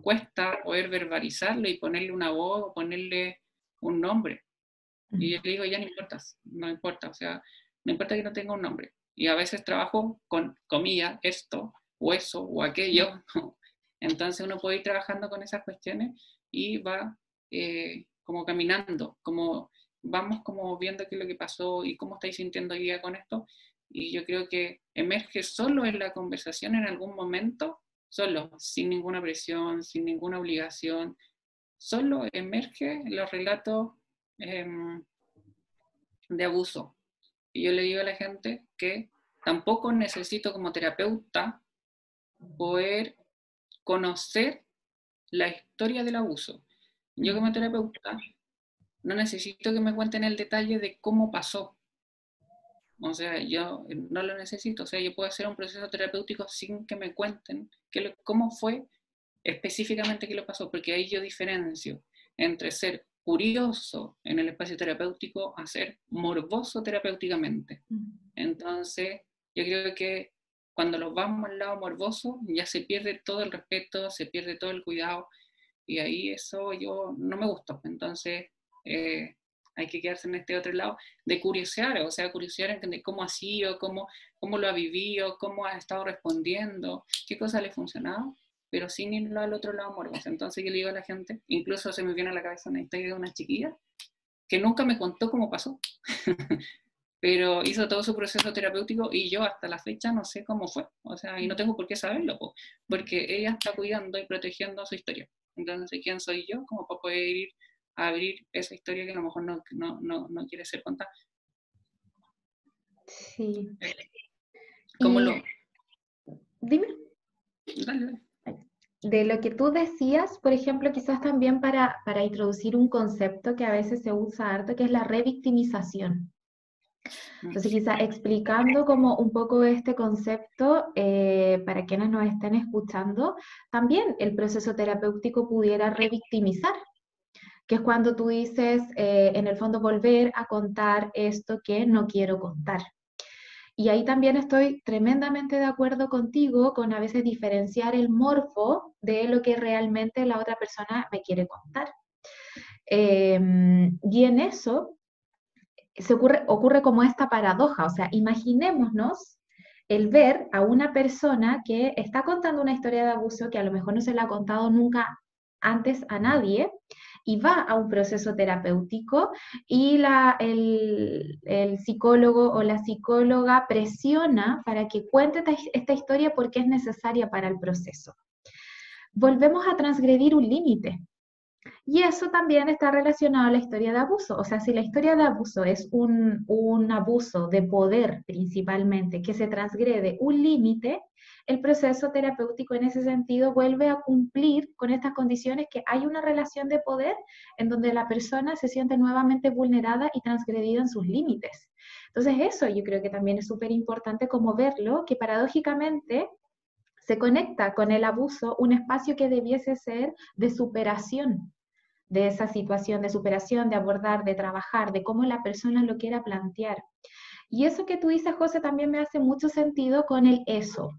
cuesta poder verbalizarlo y ponerle una voz o ponerle un nombre. Y yo le digo, ya no importa, no importa, o sea, no importa que no tenga un nombre. Y a veces trabajo con comillas, esto, o eso, o aquello. Entonces uno puede ir trabajando con esas cuestiones y va eh, como caminando, como vamos como viendo qué es lo que pasó y cómo estáis sintiendo hoy día con esto. Y yo creo que emerge solo en la conversación en algún momento solo, sin ninguna presión, sin ninguna obligación, solo emerge los relatos em, de abuso. Y yo le digo a la gente que tampoco necesito como terapeuta poder conocer la historia del abuso. Yo como terapeuta no necesito que me cuenten el detalle de cómo pasó. O sea, yo no lo necesito. O sea, yo puedo hacer un proceso terapéutico sin que me cuenten qué cómo fue específicamente qué lo pasó, porque ahí yo diferencio entre ser curioso en el espacio terapéutico a ser morboso terapéuticamente. Entonces, yo creo que cuando nos vamos al lado morboso, ya se pierde todo el respeto, se pierde todo el cuidado, y ahí eso yo no me gusta. Entonces, eh, hay que quedarse en este otro lado de curiosear, o sea, curiosear en cómo ha sido, cómo, cómo lo ha vivido, cómo ha estado respondiendo, qué cosa le ha funcionado, pero sin irlo al otro lado morboso. Entonces yo le digo a la gente, incluso se me viene a la cabeza una historia de una chiquilla que nunca me contó cómo pasó, pero hizo todo su proceso terapéutico y yo hasta la fecha no sé cómo fue, o sea, y no tengo por qué saberlo, porque ella está cuidando y protegiendo su historia. Entonces, ¿quién soy yo como para poder ir a abrir esa historia que a lo mejor no, no, no, no quiere ser contada? Sí. ¿Cómo lo...? Dime. Dale, De lo que tú decías, por ejemplo, quizás también para, para introducir un concepto que a veces se usa harto, que es la revictimización. Entonces, quizá explicando como un poco este concepto eh, para quienes nos estén escuchando, también el proceso terapéutico pudiera revictimizar, que es cuando tú dices, eh, en el fondo, volver a contar esto que no quiero contar. Y ahí también estoy tremendamente de acuerdo contigo con a veces diferenciar el morfo de lo que realmente la otra persona me quiere contar. Em, y en eso se ocurre, ocurre como esta paradoja, o sea, imaginémonos el ver a una persona que está contando una historia de abuso que a lo mejor no se la ha contado nunca antes a nadie y va a un proceso terapéutico y la, el, psicólogo o la psicóloga presiona para que cuente esta historia porque es necesaria para el proceso. Volvemos a transgredir un límite, y eso también está relacionado a la historia de abuso. O sea, si la historia de abuso es un, abuso de poder principalmente que se transgrede un límite, el proceso terapéutico en ese sentido vuelve a cumplir con estas condiciones que hay una relación de poder en donde la persona se siente nuevamente vulnerada y transgredida en sus límites. Entonces eso yo creo que también es súper importante como verlo, que paradójicamente se conecta con el abuso un espacio que debiese ser de superación de esa situación de superación, de abordar, de trabajar, de cómo la persona lo quiera plantear. Y eso que tú dices, José, también me hace mucho sentido con el eso.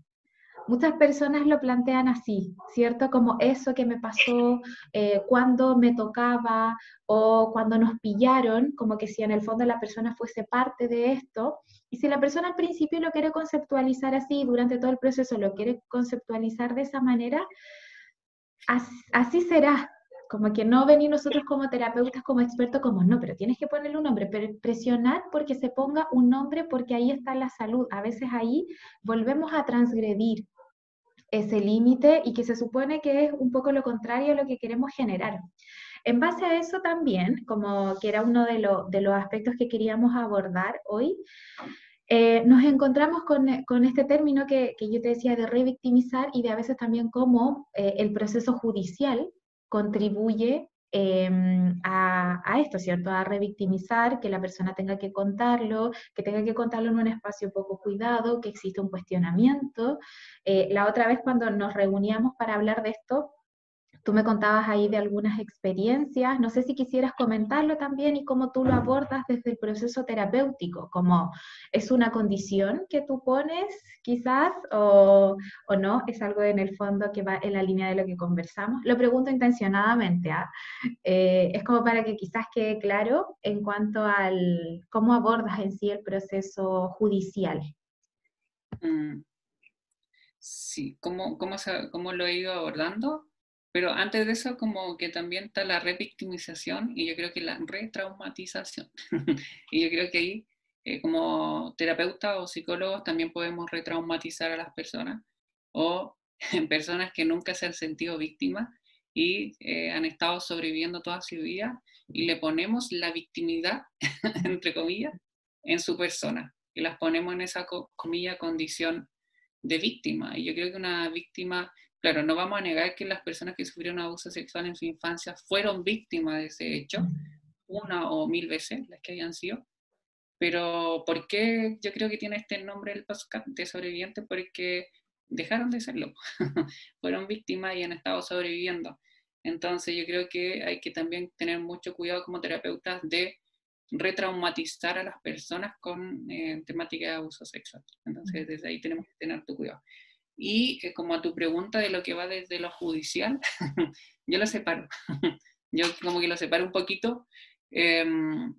Muchas personas lo plantean así, ¿cierto? Como eso que me pasó eh, cuando me tocaba o cuando nos pillaron, como que si en el fondo la persona fuese parte de esto. Y si la persona al principio lo quiere conceptualizar así, durante todo el proceso lo quiere conceptualizar de esa manera, así será, como que no venir nosotros como terapeutas, como expertos, como no, pero tienes que ponerle un nombre, pero presionar porque se ponga un nombre porque ahí está la salud. A veces ahí volvemos a transgredir ese límite y que se supone que es un poco lo contrario a lo que queremos generar. En base a eso también, como que era uno de, los aspectos que queríamos abordar hoy, eh, nos encontramos con, este término que, yo te decía de revictimizar y de a veces también como eh, el proceso judicial contribuye em, a, esto, ¿cierto? A revictimizar, que la persona tenga que contarlo, que tenga que contarlo en un espacio poco cuidado, que existe un cuestionamiento. Eh, la otra vez cuando nos reuníamos para hablar de esto, Tú me contabas ahí de algunas experiencias, no sé si quisieras comentarlo también y cómo tú lo abordas desde el proceso terapéutico, como es una condición que tú pones quizás o, no, es algo en el fondo que va en la línea de lo que conversamos. Lo pregunto intencionadamente, ¿ah? eh, es como para que quizás quede claro en cuanto al cómo abordas en sí el proceso judicial. Mm. Sí, ¿cómo, cómo, cómo lo he ido abordando? Pero antes de eso, como que también está la revictimización y yo creo que la retraumatización. y yo creo que ahí, eh, como terapeutas o psicólogos, también podemos retraumatizar a las personas o personas que nunca se han sentido víctimas y eh, han estado sobreviviendo toda su vida y le ponemos la victimidad, entre comillas, en su persona y las ponemos en esa, comilla, condición de víctima. Y yo creo que una víctima Claro, no vamos a negar que las personas que sufrieron abuso sexual en su infancia fueron víctimas de ese hecho, una o mil veces, las que hayan sido. Pero ¿por qué yo creo que tiene este nombre el podcast de sobreviviente? Porque dejaron de serlo, fueron víctimas y han estado sobreviviendo. Entonces yo creo que hay que también tener mucho cuidado como terapeutas de retraumatizar a las personas con eh, temática de abuso sexual. Entonces desde ahí tenemos que tener tu cuidado. Y como a tu pregunta de lo que va desde lo judicial, yo lo separo. yo como que lo separo un poquito. Em,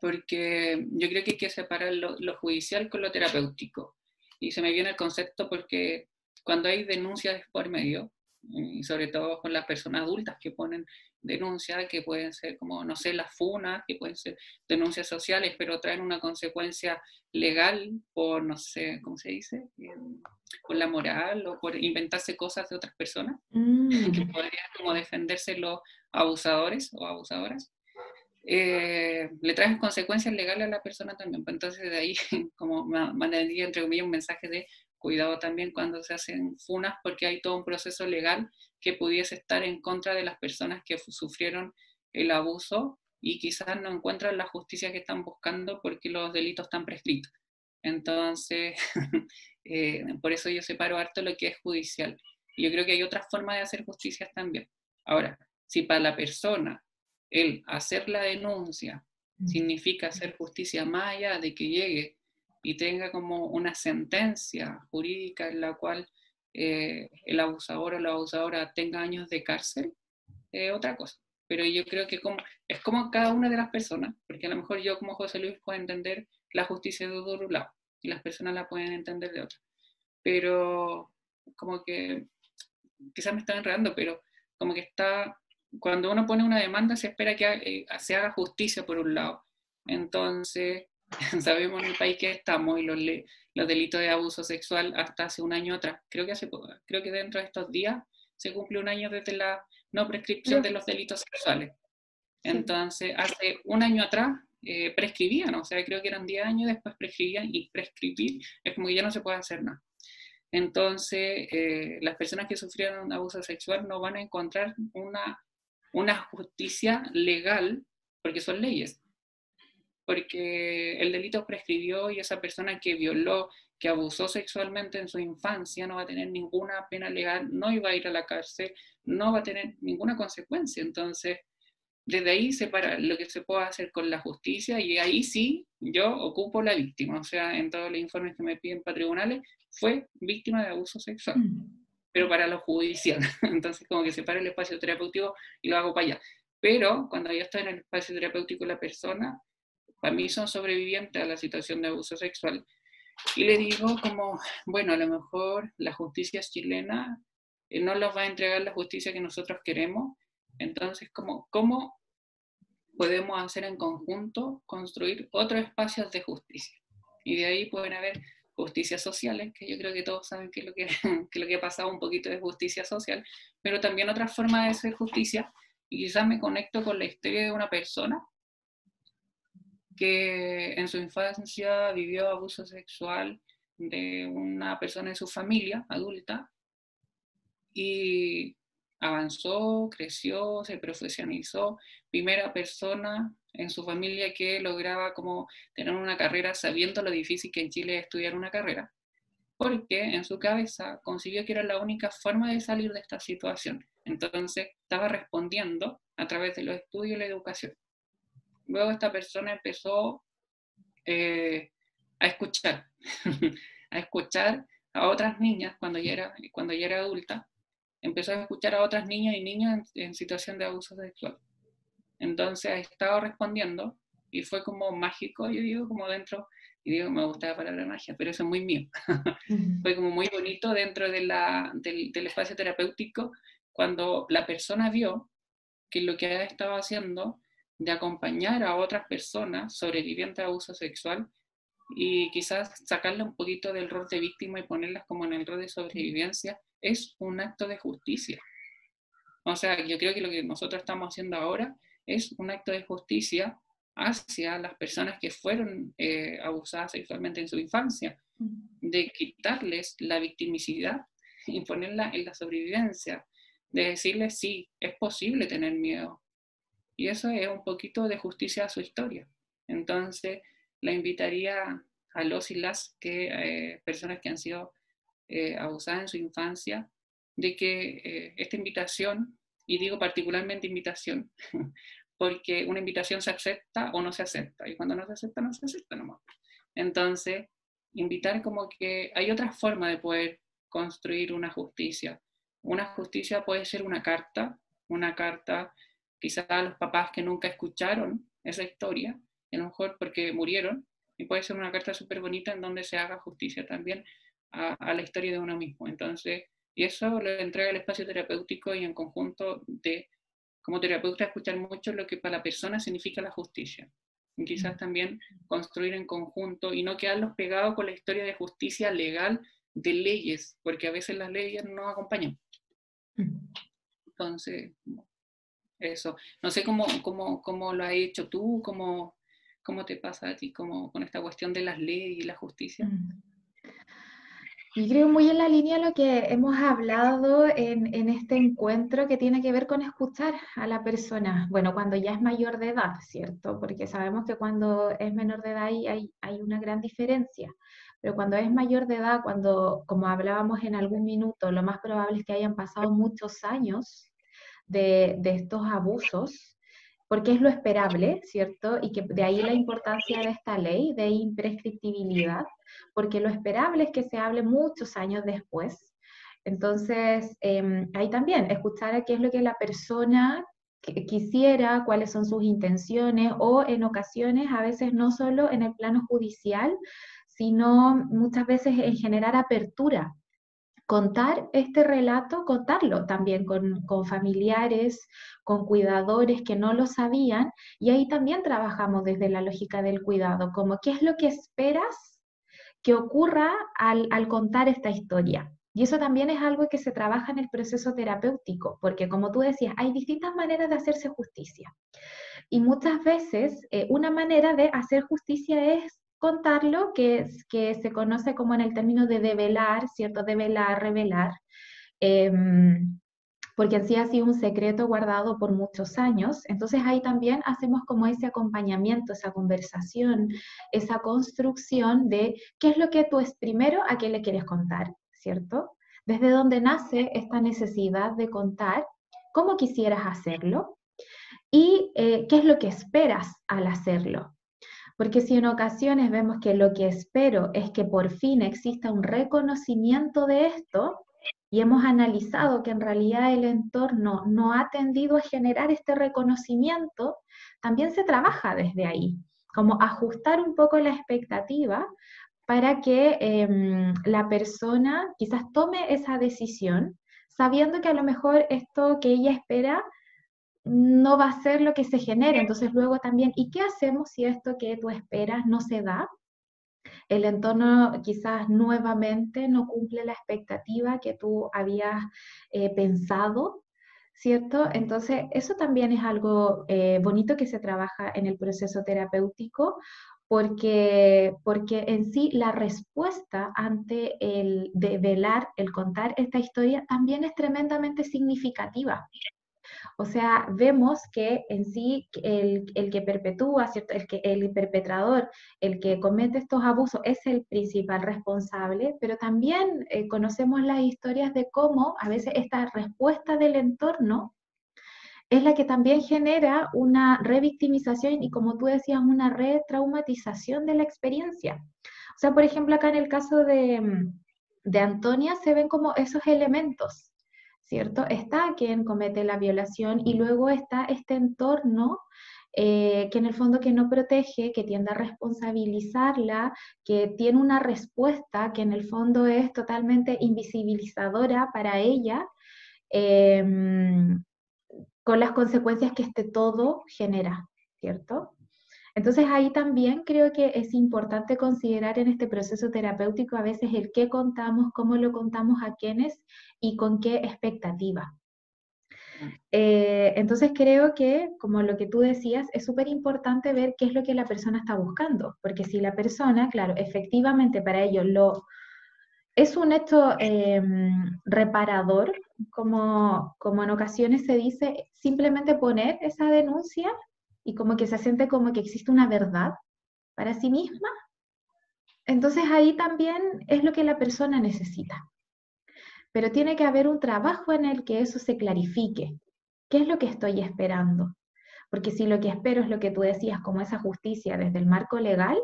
porque yo creo que hay que separar lo, judicial con lo terapéutico. Y se me viene el concepto porque cuando hay denuncias por medio, y sobre todo con las personas adultas que ponen denuncias, que pueden ser como, no sé, las funas, que pueden ser denuncias sociales, pero traen una consecuencia legal por, no sé, ¿cómo se dice? por la moral o por inventarse cosas de otras personas, mm. que podrían como defenderse los abusadores o abusadoras. Eh, le traen consecuencias legales a la persona también. Pues entonces de ahí como mandaría entre comillas un mensaje de cuidado también cuando se hacen funas porque hay todo un proceso legal que pudiese estar en contra de las personas que sufrieron el abuso y quizás no encuentran la justicia que están buscando porque los delitos están prescritos. Entonces, eh, por eso yo separo harto lo que es judicial. Yo creo que hay otras formas de hacer justicia también. Ahora, si para la persona el hacer la denuncia mm. significa hacer justicia más allá de que llegue y tenga como una sentencia jurídica en la cual eh, el abusador o la abusadora tenga años de cárcel, es otra cosa. Pero yo creo que como, es como cada una de las personas, porque a lo mejor yo como José Luis puedo entender la justicia de un lado y las personas la pueden entender de otro. Pero como que, quizás me estaba enredando, pero como que está cuando uno pone una demanda se espera que eh, se haga justicia por un lado. Entonces, sabemos en el país que estamos y los, los delitos de abuso sexual hasta hace un año atrás. Creo que, hace, creo que dentro de estos días se cumple un año desde la no prescripción de los delitos sexuales. Entonces, hace un año atrás eh, prescribían, o sea, creo que eran 10 años, después prescribían y prescribir es como que ya no se puede hacer nada. Entonces, eh, las personas que sufrieron abuso sexual no van a encontrar una una justicia legal, porque son leyes, porque el delito prescribió y esa persona que violó, que abusó sexualmente en su infancia no va a tener ninguna pena legal, no iba a ir a la cárcel, no va a tener ninguna consecuencia. Entonces, desde ahí se para lo que se puede hacer con la justicia y ahí sí yo ocupo la víctima. O sea, en todos los informes que me piden para tribunales, fue víctima de abuso sexual. Mm pero para lo judicial. Entonces, como que separo el espacio terapéutico y lo hago para allá. Pero cuando yo estoy en el espacio terapéutico la persona, mí son sobrevivientes a la situación de abuso sexual. Y le digo como, bueno, a lo mejor la justicia chilena eh, no nos va a entregar la justicia que nosotros queremos. Entonces, como, ¿cómo podemos hacer en conjunto construir otros espacios de justicia? Y de ahí pueden haber justicias sociales, que yo creo que todos saben que es lo que, que, lo que ha pasado un poquito de justicia social, pero también otra forma de ser justicia, y quizás me conecto con la historia de una persona que en su infancia vivió abuso sexual de una persona en su familia adulta y avanzó, creció, se profesionalizó, primera persona en su familia que lograba como tener una carrera sabiendo lo difícil que en Chile es estudiar una carrera, porque en su cabeza consiguió que era la única forma de salir de esta situación. Entonces estaba respondiendo a través de los estudios y la educación. Luego esta persona empezó eh, a escuchar, a escuchar a otras niñas cuando ya era, cuando ya era adulta, empezó a escuchar a otras niñas y niños en situación de abuso sexual. Entonces ha estado respondiendo y fue como mágico, yo digo, como dentro, y digo, me gusta la palabra magia, pero eso es muy mío. fue como muy bonito dentro de la, del, del, espacio terapéutico cuando la persona vio que lo que ha estado haciendo de acompañar a otras personas sobrevivientes de abuso sexual y quizás sacarle un poquito del rol de víctima y ponerlas como en el rol de sobrevivencia es un acto de justicia. O sea, yo creo que lo que nosotros estamos haciendo ahora es un acto de justicia hacia las personas que fueron eh, abusadas sexualmente en su infancia, de quitarles la victimicidad y ponerla en la sobrevivencia, de decirles, sí, es posible tener miedo, Y eso es un poquito de justicia a su historia. Entonces, la invitaría a los y las que, eh, personas que han sido eh, abusadas en su infancia, de que eh, esta invitación, y digo particularmente invitación, porque una invitación se acepta o no se acepta, y cuando no se acepta, no se acepta nomás. Entonces, invitar como que hay otra forma de poder construir una justicia. Una justicia puede ser una carta, una carta quizá a los papás que nunca escucharon esa historia, a lo mejor porque murieron, y puede ser una carta súper bonita en donde se haga justicia también a, la historia de uno mismo. Entonces, y eso lo entrega el espacio terapéutico y en conjunto de, como terapeuta, escuchar mucho lo que para la persona significa la justicia. Y quizás también construir en conjunto y no quedarlos pegados con la historia de justicia legal de leyes, porque a veces las leyes no acompañan. Entonces, eso. No sé cómo, cómo, cómo lo has hecho tú, cómo, cómo te pasa a ti como, con esta cuestión de las leyes y la justicia. Y creo muy en la línea lo que hemos hablado en, en, este encuentro que tiene que ver con escuchar a la persona, bueno, cuando ya es mayor de edad, ¿cierto? Porque sabemos que cuando es menor de edad hay, hay una gran diferencia, pero cuando es mayor de edad, cuando, como hablábamos en algún minuto, lo más probable es que hayan pasado muchos años de, estos abusos, porque es lo esperable, ¿cierto? Y que de ahí la importancia de esta ley de imprescriptibilidad, porque lo esperable es que se hable muchos años después. Entonces, eh, ahí también, escuchar qué es lo que la persona quisiera, cuáles son sus intenciones, o en ocasiones, a veces no solo en el plano judicial, sino muchas veces en generar apertura contar este relato, contarlo también con, familiares, con cuidadores que no lo sabían, y ahí también trabajamos desde la lógica del cuidado, como qué es lo que esperas que ocurra al, contar esta historia. Y eso también es algo que se trabaja en el proceso terapéutico, porque como tú decías, hay distintas maneras de hacerse justicia. Y muchas veces eh, una manera de hacer justicia es contarlo, que, que se conoce como en el término de develar, ¿cierto? Develar, revelar, em, porque en sí ha sido un secreto guardado por muchos años. Entonces ahí también hacemos como ese acompañamiento, esa conversación, esa construcción de qué es lo que tú es primero, a qué le quieres contar, ¿cierto? Desde dónde nace esta necesidad de contar, cómo quisieras hacerlo y eh, qué es lo que esperas al hacerlo. Porque si en ocasiones vemos que lo que espero es que por fin exista un reconocimiento de esto, y hemos analizado que en realidad el entorno no ha tendido a generar este reconocimiento, también se trabaja desde ahí, como ajustar un poco la expectativa para que em, la persona quizás tome esa decisión, sabiendo que a lo mejor esto que ella espera no va a ser lo que se genere. Entonces luego también, ¿y qué hacemos si esto que tú esperas no se da? El entorno quizás nuevamente no cumple la expectativa que tú habías eh, pensado, ¿cierto? Entonces eso también es algo eh, bonito que se trabaja en el proceso terapéutico. Porque, porque en sí la respuesta ante el develar, el contar esta historia, también es tremendamente significativa. O sea, vemos que en sí el, que perpetúa, ¿cierto? El, que, el perpetrador, el que comete estos abusos es el principal responsable, pero también eh, conocemos las historias de cómo a veces esta respuesta del entorno es la que también genera una revictimización y como tú decías, una retraumatización de la experiencia. O sea, por ejemplo, acá en el caso de, de Antonia se ven como esos elementos ¿cierto? Está quien comete la violación y luego está este entorno eh, que en el fondo que no protege, que tiende a responsabilizarla, que tiene una respuesta que en el fondo es totalmente invisibilizadora para ella, em, con las consecuencias que este todo genera, ¿cierto? Entonces ahí también creo que es importante considerar en este proceso terapéutico a veces el qué contamos, cómo lo contamos a quiénes y con qué expectativa. Eh, entonces creo que, como lo que tú decías, es súper importante ver qué es lo que la persona está buscando, porque si la persona, claro, efectivamente para ello lo, es un hecho em, reparador, como, como en ocasiones se dice, simplemente poner esa denuncia y como que se siente como que existe una verdad para sí misma. Entonces ahí también es lo que la persona necesita. Pero tiene que haber un trabajo en el que eso se clarifique. ¿Qué es lo que estoy esperando? Porque si lo que espero es lo que tú decías, como esa justicia desde el marco legal,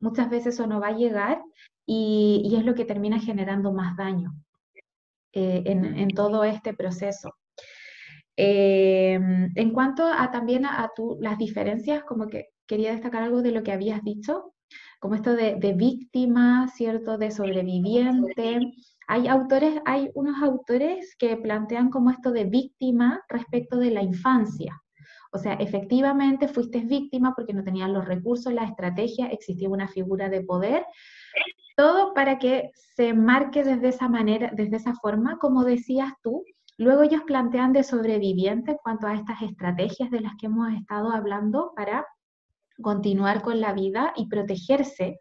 muchas veces eso no va a llegar y, es lo que termina generando más daño eh, en, todo este proceso. Eh, en cuanto a también a, las diferencias, como que quería destacar algo de lo que habías dicho, como esto de, de víctima, ¿cierto? De sobreviviente. Hay autores, hay unos autores que plantean como esto de víctima respecto de la infancia. O sea, efectivamente fuiste víctima porque no tenías los recursos, la estrategia, existía una figura de poder, todo para que se marque desde esa manera, desde esa forma, como decías tú. Luego ellos plantean de sobreviviente en cuanto a estas estrategias de las que hemos estado hablando para continuar con la vida y protegerse,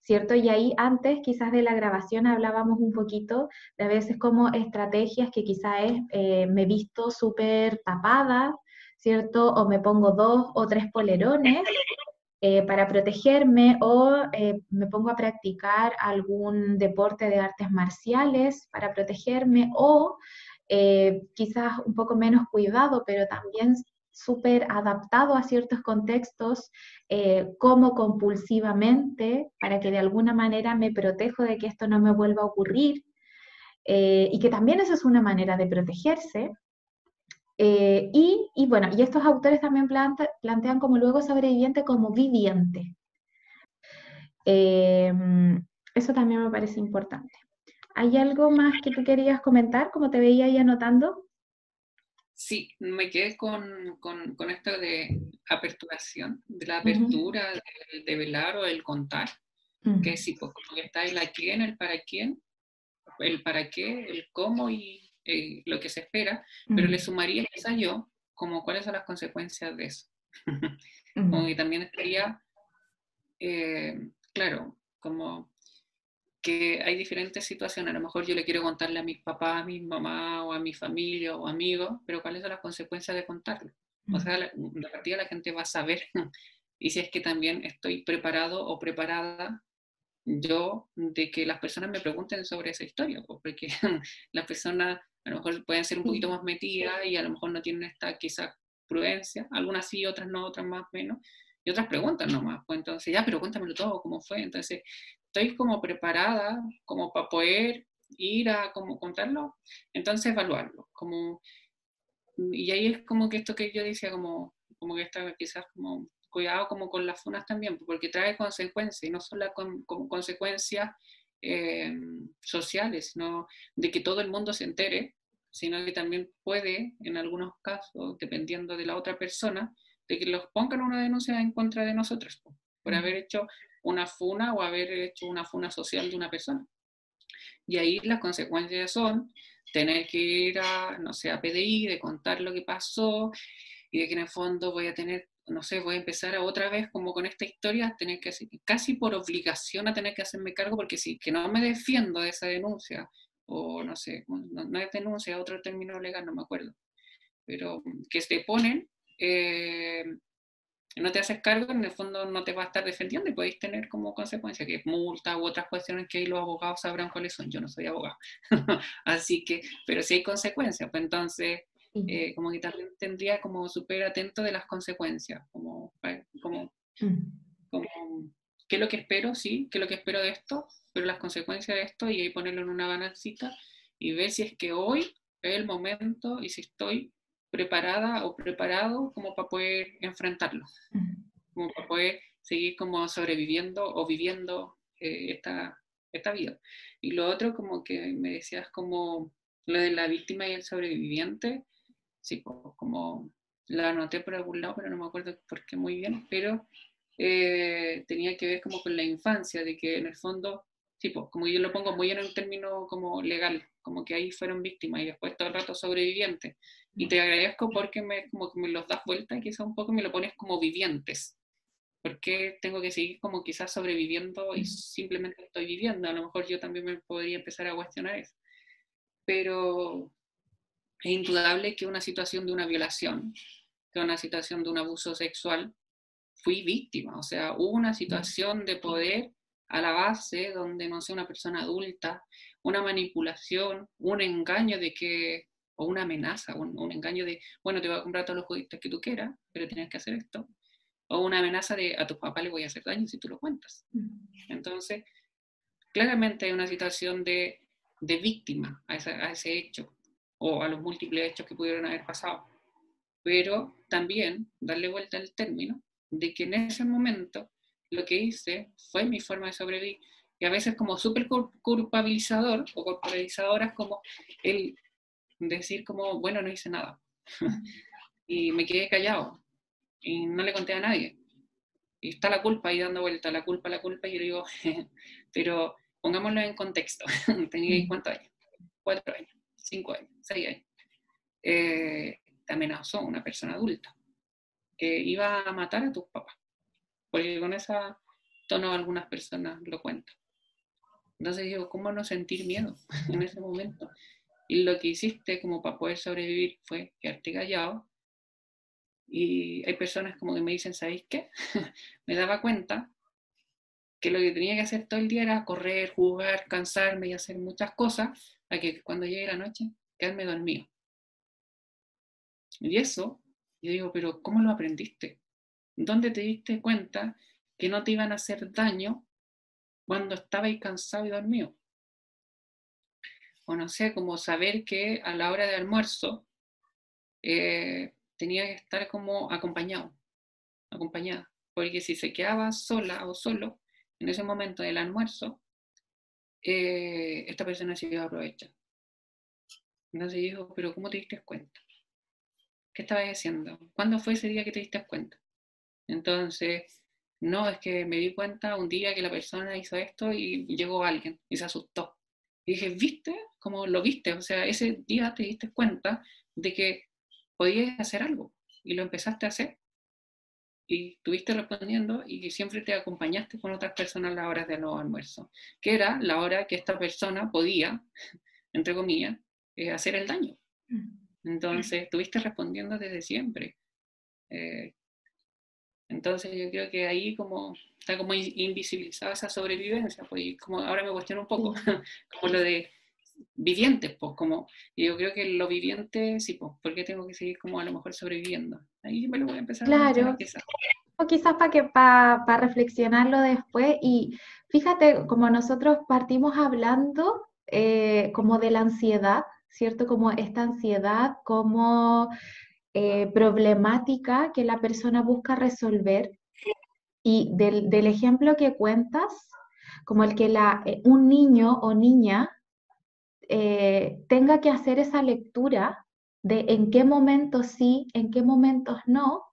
¿cierto? Y ahí antes quizás de la grabación hablábamos un poquito de a veces como estrategias que quizás es, eh, me visto súper tapada, ¿cierto? O me pongo dos o tres polerones eh, para protegerme o eh, me pongo a practicar algún deporte de artes marciales para protegerme o quizás un poco menos cuidado, pero también súper adaptado a ciertos contextos, eh, como compulsivamente, para que de alguna manera me protejo de que esto no me vuelva a ocurrir, eh, y que también esa es una manera de protegerse. Eh, y, bueno, y estos autores también plantean como luego sobreviviente como viviente. eso también me parece importante. ¿Hay algo más que tú querías comentar, como te veía ahí anotando? Sí, me quedé con, con, esto de aperturación, de la apertura, de, velar o el contar, que sí, pues como que está el a quién, el para quién, el para qué, el cómo y eh, lo que se espera, pero le sumaría quizá yo como cuáles son las consecuencias de eso. como que también estaría, eh, claro, como que hay diferentes situaciones. A lo mejor yo le quiero contarle a mis papás, a mi mamá o a mi familia o amigos, pero ¿cuáles son las consecuencias de contarlo? O sea, la, la partida la gente va a saber y si es que también estoy preparado o preparada yo de que las personas me pregunten sobre esa historia, porque las personas a lo mejor pueden ser un poquito más metidas y a lo mejor no tienen esta quizá prudencia, algunas sí, otras no, otras más menos, y otras preguntan nomás, pues entonces, ya, pero cuéntamelo todo, ¿cómo fue? Entonces, estoy como preparada como para poder ir a como contarlo, entonces evaluarlo, como, y ahí es como que esto que yo decía, como, como que está quizás como cuidado como con las funas también, porque trae consecuencias, y no solo con, como consecuencias eh, sociales, sino de que todo el mundo se entere, sino que también puede, en algunos casos, dependiendo de la otra persona, de que los pongan una denuncia en contra de nosotros por haber hecho una funa o haber hecho una funa social de una persona. Y ahí las consecuencias son tener que ir a, no sé, a PDI, de contar lo que pasó y de que en el fondo voy a tener, no sé, voy a empezar a otra vez como con esta historia, tener que casi por obligación a tener que hacerme cargo porque si que no me defiendo de esa denuncia o no sé, no, es denuncia, otro término legal, no me acuerdo, pero que se ponen, eh, no te haces cargo, en el fondo no te va a estar defendiendo y podéis tener como consecuencia que multa u otras cuestiones que ahí los abogados sabrán cuáles son. Yo no soy abogado. Así que, pero si hay consecuencias, pues entonces, eh, como que también tendría como súper atento de las consecuencias, como, como, como, ¿qué es lo que espero? Sí, ¿qué es lo que espero de esto? Pero las consecuencias de esto y ahí ponerlo en una balancita y ver si es que hoy es el momento y si estoy preparada o preparado como para poder enfrentarlo, como para poder seguir como sobreviviendo o viviendo eh, esta, esta vida. Y lo otro, como que me decías, como lo de la víctima y el sobreviviente, sí, como la anoté por algún lado, pero no me acuerdo por qué muy bien, pero eh, tenía que ver como con la infancia, de que en el fondo, sí, como yo lo pongo muy en un término como legal, como que ahí fueron víctimas y después todo el rato sobrevivientes. Y te agradezco porque me, como que me los das vuelta, quizá un poco me lo pones como vivientes. ¿Por qué tengo que seguir como quizás sobreviviendo y simplemente estoy viviendo? A lo mejor yo también me podría empezar a cuestionar eso. Pero es indudable que una situación de una violación, que una situación de un abuso sexual, fui víctima. O sea, hubo una situación de poder a la base donde, no sé, una persona adulta, una manipulación, un engaño de que, o una amenaza, un, engaño de, bueno, te voy a comprar todos los juguetes que tú quieras, pero tienes que hacer esto o una amenaza de a tu papá le voy a hacer daño si tú lo cuentas. Entonces, claramente hay una situación de, de víctima a, a, ese hecho o a los múltiples hechos que pudieron haber pasado. Pero también darle vuelta al término de que en ese momento lo que hice fue mi forma de sobrevivir. Y a veces como súper culpabilizador o corporalizadoras como el decir como, bueno, no hice nada. y me quedé callado y no le conté a nadie. Y está la culpa ahí dando vuelta, la culpa, la culpa, y yo digo, pero pongámoslo en contexto. Tenía cuántos años? Cuatro años, cinco años, seis años. Eh, te amenazó una persona adulta que iba a matar a tus papás. Porque con ese tono algunas personas lo cuentan. Entonces digo, ¿cómo no sentir miedo en ese momento? Y lo que hiciste como para poder sobrevivir fue quedarte callado, y hay personas como que me dicen, ¿sabéis qué? me daba cuenta que lo que tenía que hacer todo el día era correr, jugar, cansarme y hacer muchas cosas, a que cuando llegue la noche, quedarme dormido. Y eso, yo digo, pero ¿cómo lo aprendiste? ¿Dónde te diste cuenta que no te iban a hacer daño cuando estabais cansado y dormido? O no sé, como saber que a la hora de almuerzo eh, tenía que estar como acompañado, acompañada, porque si se quedaba sola o solo en ese momento del almuerzo, eh, esta persona se iba a aprovechar. Entonces dijo, pero ¿cómo te diste cuenta? ¿Qué estabas haciendo? ¿Cuándo fue ese día que te diste cuenta? Entonces, no, es que me di cuenta un día que la persona hizo esto y llegó alguien y se asustó. Y dije, ¿viste? ¿Cómo lo viste? O sea, ese día te diste cuenta de que podías hacer algo y lo empezaste a hacer. Y estuviste respondiendo y siempre te acompañaste con otras personas a las horas de los almuerzo, que era la hora que esta persona podía, entre comillas, eh, hacer el daño. Mm. Entonces, estuviste respondiendo desde siempre. Eh, entonces, yo creo que ahí como está como invisibilizada esa sobrevivencia, pues como ahora me cuestiono un poco, como lo de vivientes, pues como, yo creo que lo viviente, sí, pues, ¿por qué tengo que seguir como a lo mejor sobreviviendo? Ahí me lo voy a empezar claro. a quizás. O quizás para que para reflexionarlo después y fíjate, como nosotros partimos hablando eh, como de la ansiedad, ¿cierto? Como esta ansiedad como eh, problemática que la persona busca resolver y del, del ejemplo que cuentas, como el que la, eh, un niño o niña eh, tenga que hacer esa lectura de en qué momentos sí, en qué momentos no,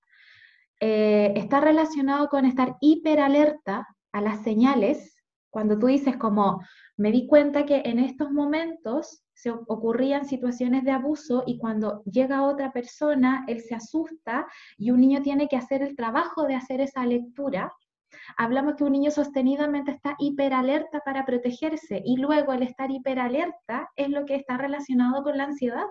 eh, está relacionado con estar hiperalerta a las señales. Cuando tú dices como, me di cuenta que en estos momentos se ocurrían situaciones de abuso y cuando llega otra persona, él se asusta y un niño tiene que hacer el trabajo de hacer esa lectura, hablamos que un niño sostenidamente está hiperalerta para protegerse y luego el estar hiperalerta es lo que está relacionado con la ansiedad.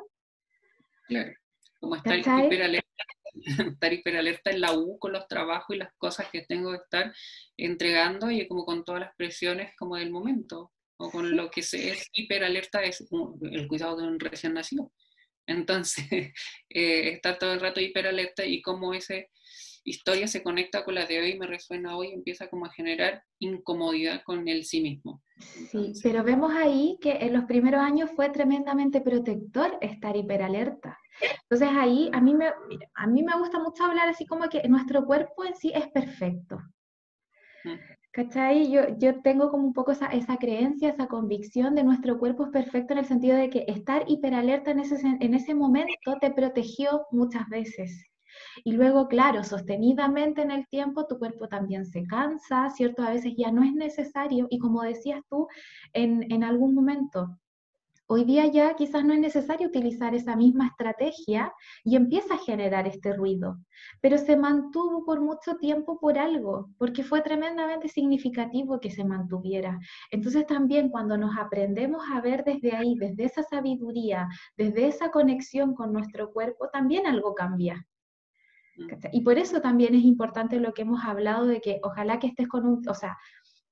Claro, como estar hiperalerta, estar hiperalerta en la U con los trabajos y las cosas que tengo que estar entregando y como con todas las presiones como del momento, o con lo que se es hiperalerta es el cuidado de un recién nacido. Entonces, eh, estar todo el rato hiperalerta y como ese historia se conecta con la de hoy, me resuena hoy, empieza como a generar incomodidad con el sí mismo. Sí, pero vemos ahí que en los primeros años fue tremendamente protector estar hiperalerta. Entonces ahí a mí me, a mí me gusta mucho hablar así como que nuestro cuerpo en sí es perfecto. ¿Cachai? Yo, yo tengo como un poco esa, esa, creencia, esa convicción de nuestro cuerpo es perfecto en el sentido de que estar hiperalerta en ese, en ese momento te protegió muchas veces. Y luego, claro, sostenidamente en el tiempo tu cuerpo también se cansa, ¿cierto? A veces ya no es necesario y como decías tú en, en algún momento, Hoy día ya quizás no es necesario utilizar esa misma estrategia y empieza a generar este ruido, pero se mantuvo por mucho tiempo por algo, porque fue tremendamente significativo que se mantuviera. Entonces también cuando nos aprendemos a ver desde ahí, desde esa sabiduría, desde esa conexión con nuestro cuerpo, también algo cambia. Y por eso también es importante lo que hemos hablado de que ojalá que estés con un, o sea,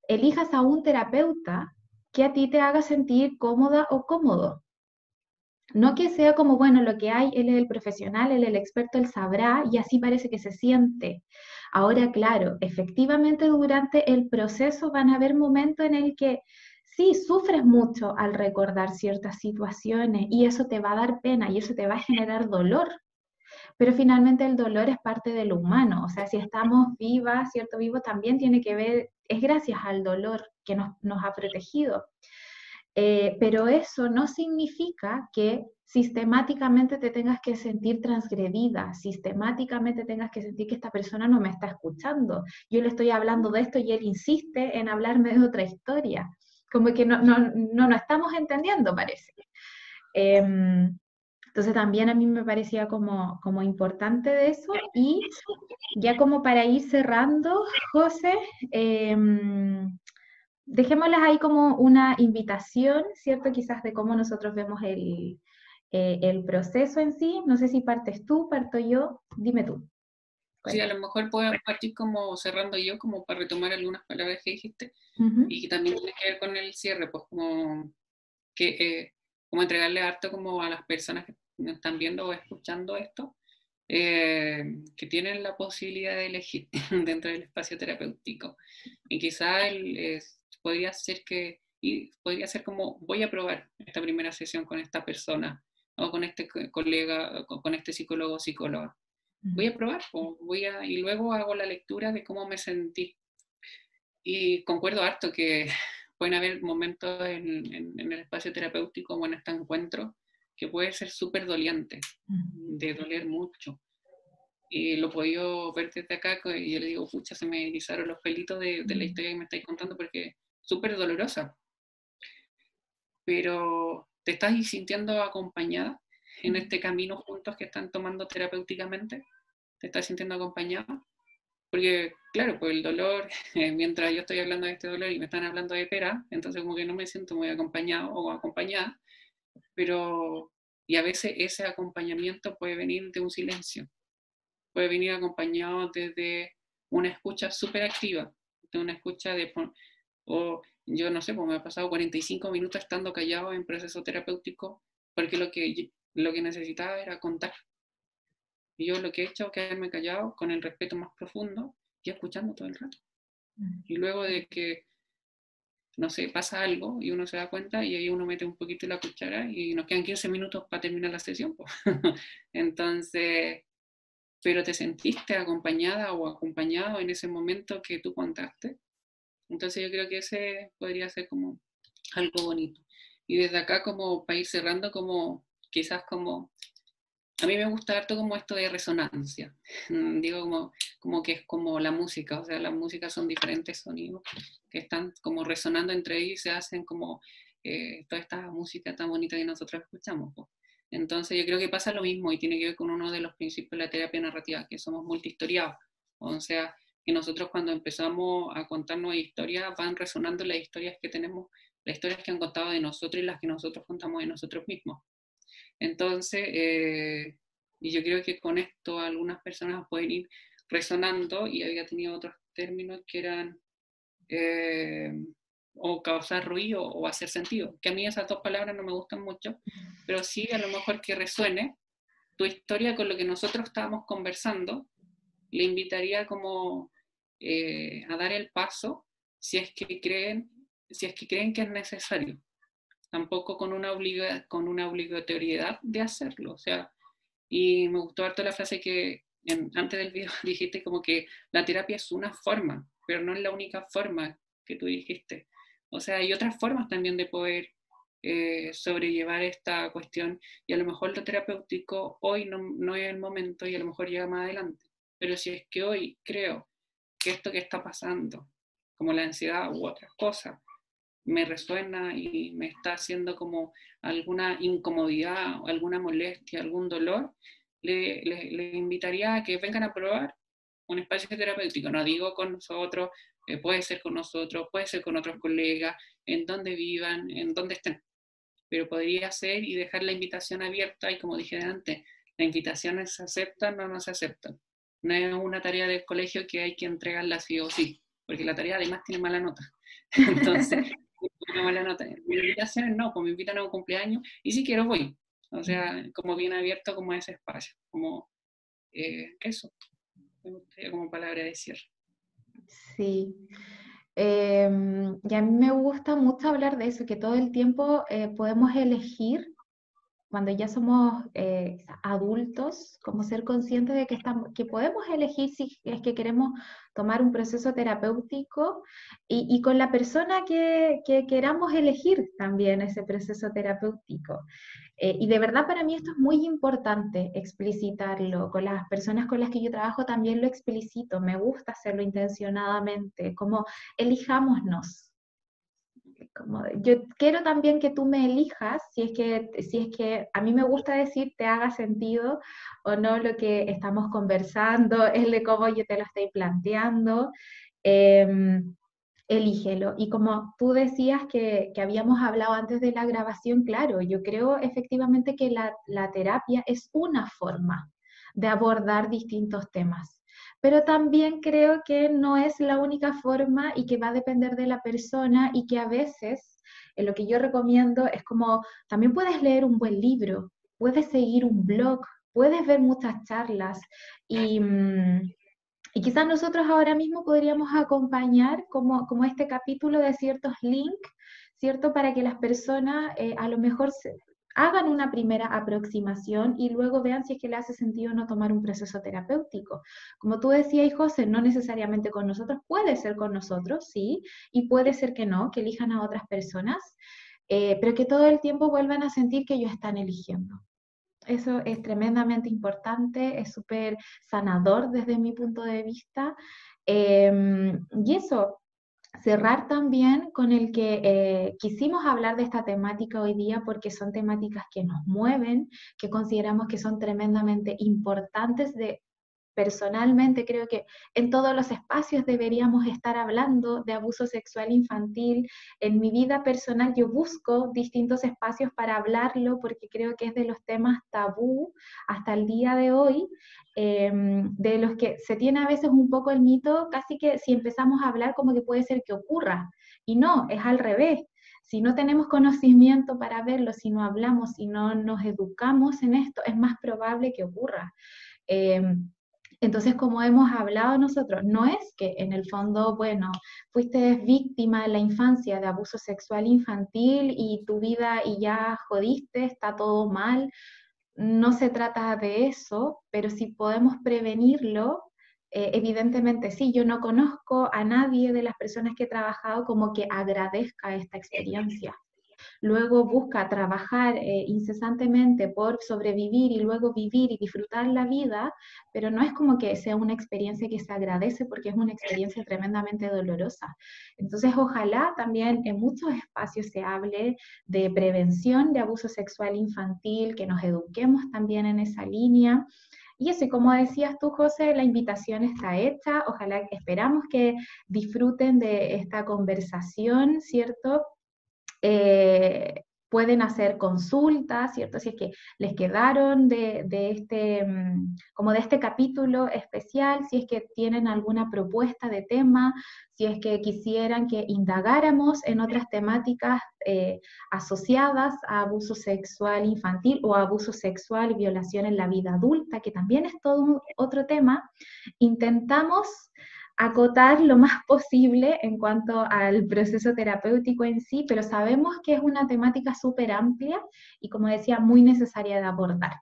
elijas a un terapeuta que a ti te haga sentir cómoda o cómodo. No que sea como, bueno, lo que hay, él es el profesional, él es el experto, él sabrá y así parece que se siente. Ahora, claro, efectivamente durante el proceso van a haber momentos en el que sí, sufres mucho al recordar ciertas situaciones y eso te va a dar pena y eso te va a generar dolor. Pero finalmente el dolor es parte de lo humano, o sea, si estamos vivas, cierto, vivo también tiene que ver, es gracias al dolor que nos, ha protegido. Eh, pero eso no significa que sistemáticamente te tengas que sentir transgredida, sistemáticamente tengas que sentir que esta persona no me está escuchando. Yo le estoy hablando de esto y él insiste en hablarme de otra historia. Como que no, no, no, estamos entendiendo, parece. Em, entonces también a mí me parecía como, como importante de eso. Y ya como para ir cerrando, José, eh, dejémoslas ahí como una invitación, ¿cierto? Quizás de cómo nosotros vemos el, eh, el proceso en sí. No sé si partes tú, parto yo, dime tú. Sí, a lo mejor puedo partir como cerrando yo, como para retomar algunas palabras que dijiste, y que también tiene que ver con el cierre, pues como que eh, como entregarle harto como a las personas que están viendo o escuchando esto, eh, que tienen la posibilidad de elegir dentro del espacio terapéutico. Y quizá podría ser que, y podría ser como, voy a probar esta primera sesión con esta persona, o con este colega, con este psicólogo o psicóloga. Voy a probar, o voy a, y luego hago la lectura de cómo me sentí. Y concuerdo harto que pueden haber momentos en, en el espacio terapéutico o en este encuentro que puede ser súper doliente, de doler mucho. Y lo he podido ver desde acá y yo le digo, pucha, se me erizaron los pelitos de, la historia que me estáis contando porque es súper dolorosa. Pero te estás sintiendo acompañada en este camino juntos que están tomando terapéuticamente. Te estás sintiendo acompañada. Porque, claro, pues el dolor, mientras yo estoy hablando de este dolor y me están hablando de pera, entonces como que no me siento muy acompañado o acompañada pero y a veces ese acompañamiento puede venir de un silencio, puede venir acompañado desde una escucha súper activa, de una escucha de, o yo no sé, pues me ha pasado 45 minutos estando callado en proceso terapéutico, porque lo que, lo que necesitaba era contar. Y yo lo que he hecho es quedarme callado con el respeto más profundo y escuchando todo el rato. Mm. Y luego de que no sé, pasa algo y uno se da cuenta y ahí uno mete un poquito la cuchara y nos quedan 15 minutos para terminar la sesión. Entonces, pero te sentiste acompañada o acompañado en ese momento que tú contaste. Entonces yo creo que ese podría ser como algo bonito. Y desde acá como para ir cerrando, como quizás como, a mí me gusta harto como esto de resonancia. Digo como, como que es como la música, o sea, las músicas son diferentes sonidos que están como resonando entre ellos y se hacen como eh, toda esta música tan bonita que nosotros escuchamos. Entonces yo creo que pasa lo mismo y tiene que ver con uno de los principios de la terapia narrativa, que somos multihistoriados. O sea, que nosotros cuando empezamos a contarnos historias van resonando las historias que tenemos, las historias que han contado de nosotros y las que nosotros contamos de nosotros mismos. Entonces, eh, y yo creo que con esto algunas personas pueden ir resonando y había tenido otros términos que eran eh, o causar ruido o hacer sentido. Que a mí esas dos palabras no me gustan mucho, pero sí a lo mejor que resuene tu historia con lo que nosotros estábamos conversando, le invitaría como eh, a dar el paso si es que creen, si es que creen que es necesario. Tampoco con una, obliga, con una obligatoriedad de hacerlo. O sea, y me gustó harto la frase que antes del video dijiste como que la terapia es una forma, pero no es la única forma que tú dijiste. O sea, hay otras formas también de poder eh, sobrellevar esta cuestión y a lo mejor lo terapéutico hoy no, no es el momento y a lo mejor llega más adelante. Pero si es que hoy creo que esto que está pasando, como la ansiedad u otras cosas, me resuena y me está haciendo como alguna incomodidad, alguna molestia, algún dolor, le, invitaría a que vengan a probar un espacio terapéutico. No digo con nosotros, eh, puede ser con nosotros, puede ser con otros colegas, en donde vivan, en donde estén. Pero podría ser y dejar la invitación abierta y como dije antes, las invitaciones se aceptan o no se aceptan. No es una tarea del colegio que hay que entregarla sí o sí, porque la tarea además tiene mala nota. Entonces, nota. Mi invitación no, pues me invitan a un cumpleaños y si quiero voy. O sea, como bien abierto como ese espacio, como eh, eso, como palabra de cierre. Sí. Em, y a mí me gusta mucho hablar de eso, que todo el tiempo eh, podemos elegir cuando ya somos eh, adultos, como ser conscientes de que, estamos, que podemos elegir si es que queremos tomar un proceso terapéutico y, con la persona que, queramos elegir también ese proceso terapéutico. Eh, y de verdad para mí esto es muy importante explicitarlo. Con las personas con las que yo trabajo también lo explicito. Me gusta hacerlo intencionadamente, como elijámonos yo quiero también que tú me elijas si es que, si es que a mí me gusta decir te haga sentido o no lo que estamos conversando, es de cómo yo te lo estoy planteando. Em, elígelo. Y como tú decías que, que, habíamos hablado antes de la grabación, claro, yo creo efectivamente que la, la terapia es una forma de abordar distintos temas pero también creo que no es la única forma y que va a depender de la persona y que a veces en lo que yo recomiendo es como también puedes leer un buen libro, puedes seguir un blog, puedes ver muchas charlas y, mm, y quizás nosotros ahora mismo podríamos acompañar como, como este capítulo de ciertos links, ¿cierto? Para que las personas eh, a lo mejor se, hagan una primera aproximación y luego vean si es que le hace sentido no tomar un proceso terapéutico. Como tú decías, José, no necesariamente con nosotros, puede ser con nosotros, sí, y puede ser que no, que elijan a otras personas, eh, pero que todo el tiempo vuelvan a sentir que ellos están eligiendo. Eso es tremendamente importante, es súper sanador desde mi punto de vista. Em, y eso, cerrar también con el que eh, quisimos hablar de esta temática hoy día porque son temáticas que nos mueven, que consideramos que son tremendamente importantes de personalmente creo que en todos los espacios deberíamos estar hablando de abuso sexual infantil. En mi vida personal yo busco distintos espacios para hablarlo porque creo que es de los temas tabú hasta el día de hoy Em, de los que se tiene a veces un poco el mito, casi que si empezamos a hablar como que puede ser que ocurra. Y no, es al revés. Si no tenemos conocimiento para verlo, si no hablamos, si no nos educamos en esto, es más probable que ocurra. Em, entonces, como hemos hablado nosotros, no es que en el fondo, bueno, fuiste víctima en la infancia de abuso sexual infantil y tu vida y ya jodiste, está todo mal. No se trata de eso, pero si podemos prevenirlo, eh, evidentemente sí, yo no conozco a nadie de las personas que he trabajado como que agradezca esta experiencia luego busca trabajar eh, incesantemente por sobrevivir y luego vivir y disfrutar la vida, pero no es como que sea una experiencia que se agradece porque es una experiencia tremendamente dolorosa. Entonces, ojalá también en muchos espacios se hable de prevención de abuso sexual infantil, que nos eduquemos también en esa línea. Y eso, y como decías tú, José, la invitación está hecha. Ojalá, esperamos que disfruten de esta conversación, ¿cierto? Eh, pueden hacer consultas, ¿cierto? Si es que les quedaron de, este, mm, como de este capítulo especial, si es que tienen alguna propuesta de tema, si es que quisieran que indagáramos en otras temáticas eh, asociadas a abuso sexual infantil o abuso sexual violación en la vida adulta, que también es todo otro tema, intentamos acotar lo más posible en cuanto al proceso terapéutico en sí, pero sabemos que es una temática súper amplia y, como decía, muy necesaria de abordar.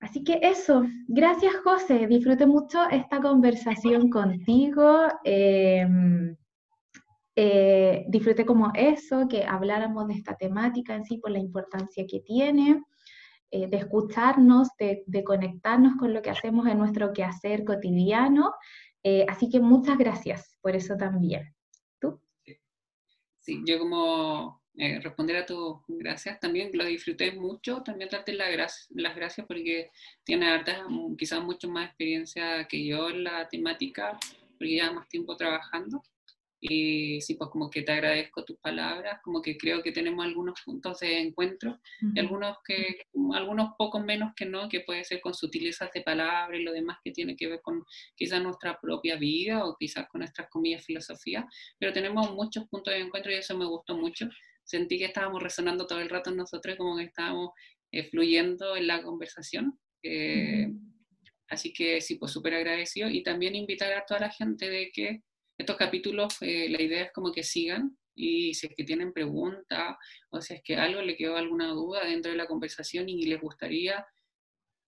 Así que eso, gracias José, disfruté mucho esta conversación contigo. Em, eh, disfruté como eso, que habláramos de esta temática en sí por la importancia que tiene, eh, de escucharnos, de, de, conectarnos con lo que hacemos en nuestro quehacer cotidiano eh, así que muchas gracias por eso también. ¿Tú? Sí, yo como eh, responder a tus gracias, también lo disfruté mucho, también darte las gracias porque tiene hartas, quizás mucho más experiencia que yo en la temática, porque ya más tiempo trabajando. Y sí, pues como que te agradezco tus palabras, como que creo que tenemos algunos puntos de encuentro, y algunos, que, algunos pocos menos que no, que puede ser con sutilezas de palabras y lo demás que tiene que ver con quizás nuestra propia vida o quizás con nuestras comillas filosofía, pero tenemos muchos puntos de encuentro y eso me gustó mucho. Sentí que estábamos resonando todo el rato nosotros, como que estábamos eh, fluyendo en la conversación. Eh, así que sí, pues súper agradecido y también invitar a toda la gente de que estos capítulos, eh, la idea es como que sigan y si es que tienen preguntas o si es que algo le quedó alguna duda dentro de la conversación y les gustaría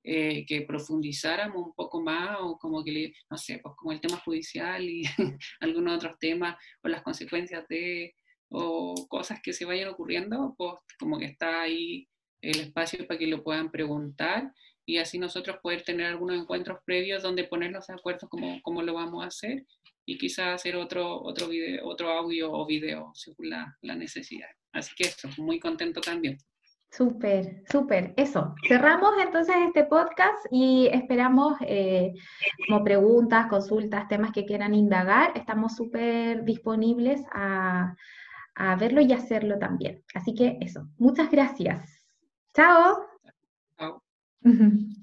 eh, que profundizáramos un poco más o como que, no sé, pues como el tema judicial y algunos otros temas o las consecuencias de o cosas que se vayan ocurriendo, pues como que está ahí el espacio para que lo puedan preguntar y así nosotros poder tener algunos encuentros previos donde ponernos de acuerdo cómo, cómo lo vamos a hacer y quizás hacer otro, otro, video, otro audio o video según la, la necesidad. Así que eso, muy contento también. Súper, súper. Eso. Cerramos entonces este podcast y esperamos eh, como preguntas, consultas, temas que quieran indagar. Estamos súper disponibles a, a verlo y hacerlo también. Así que eso. Muchas gracias. Chao. Chao.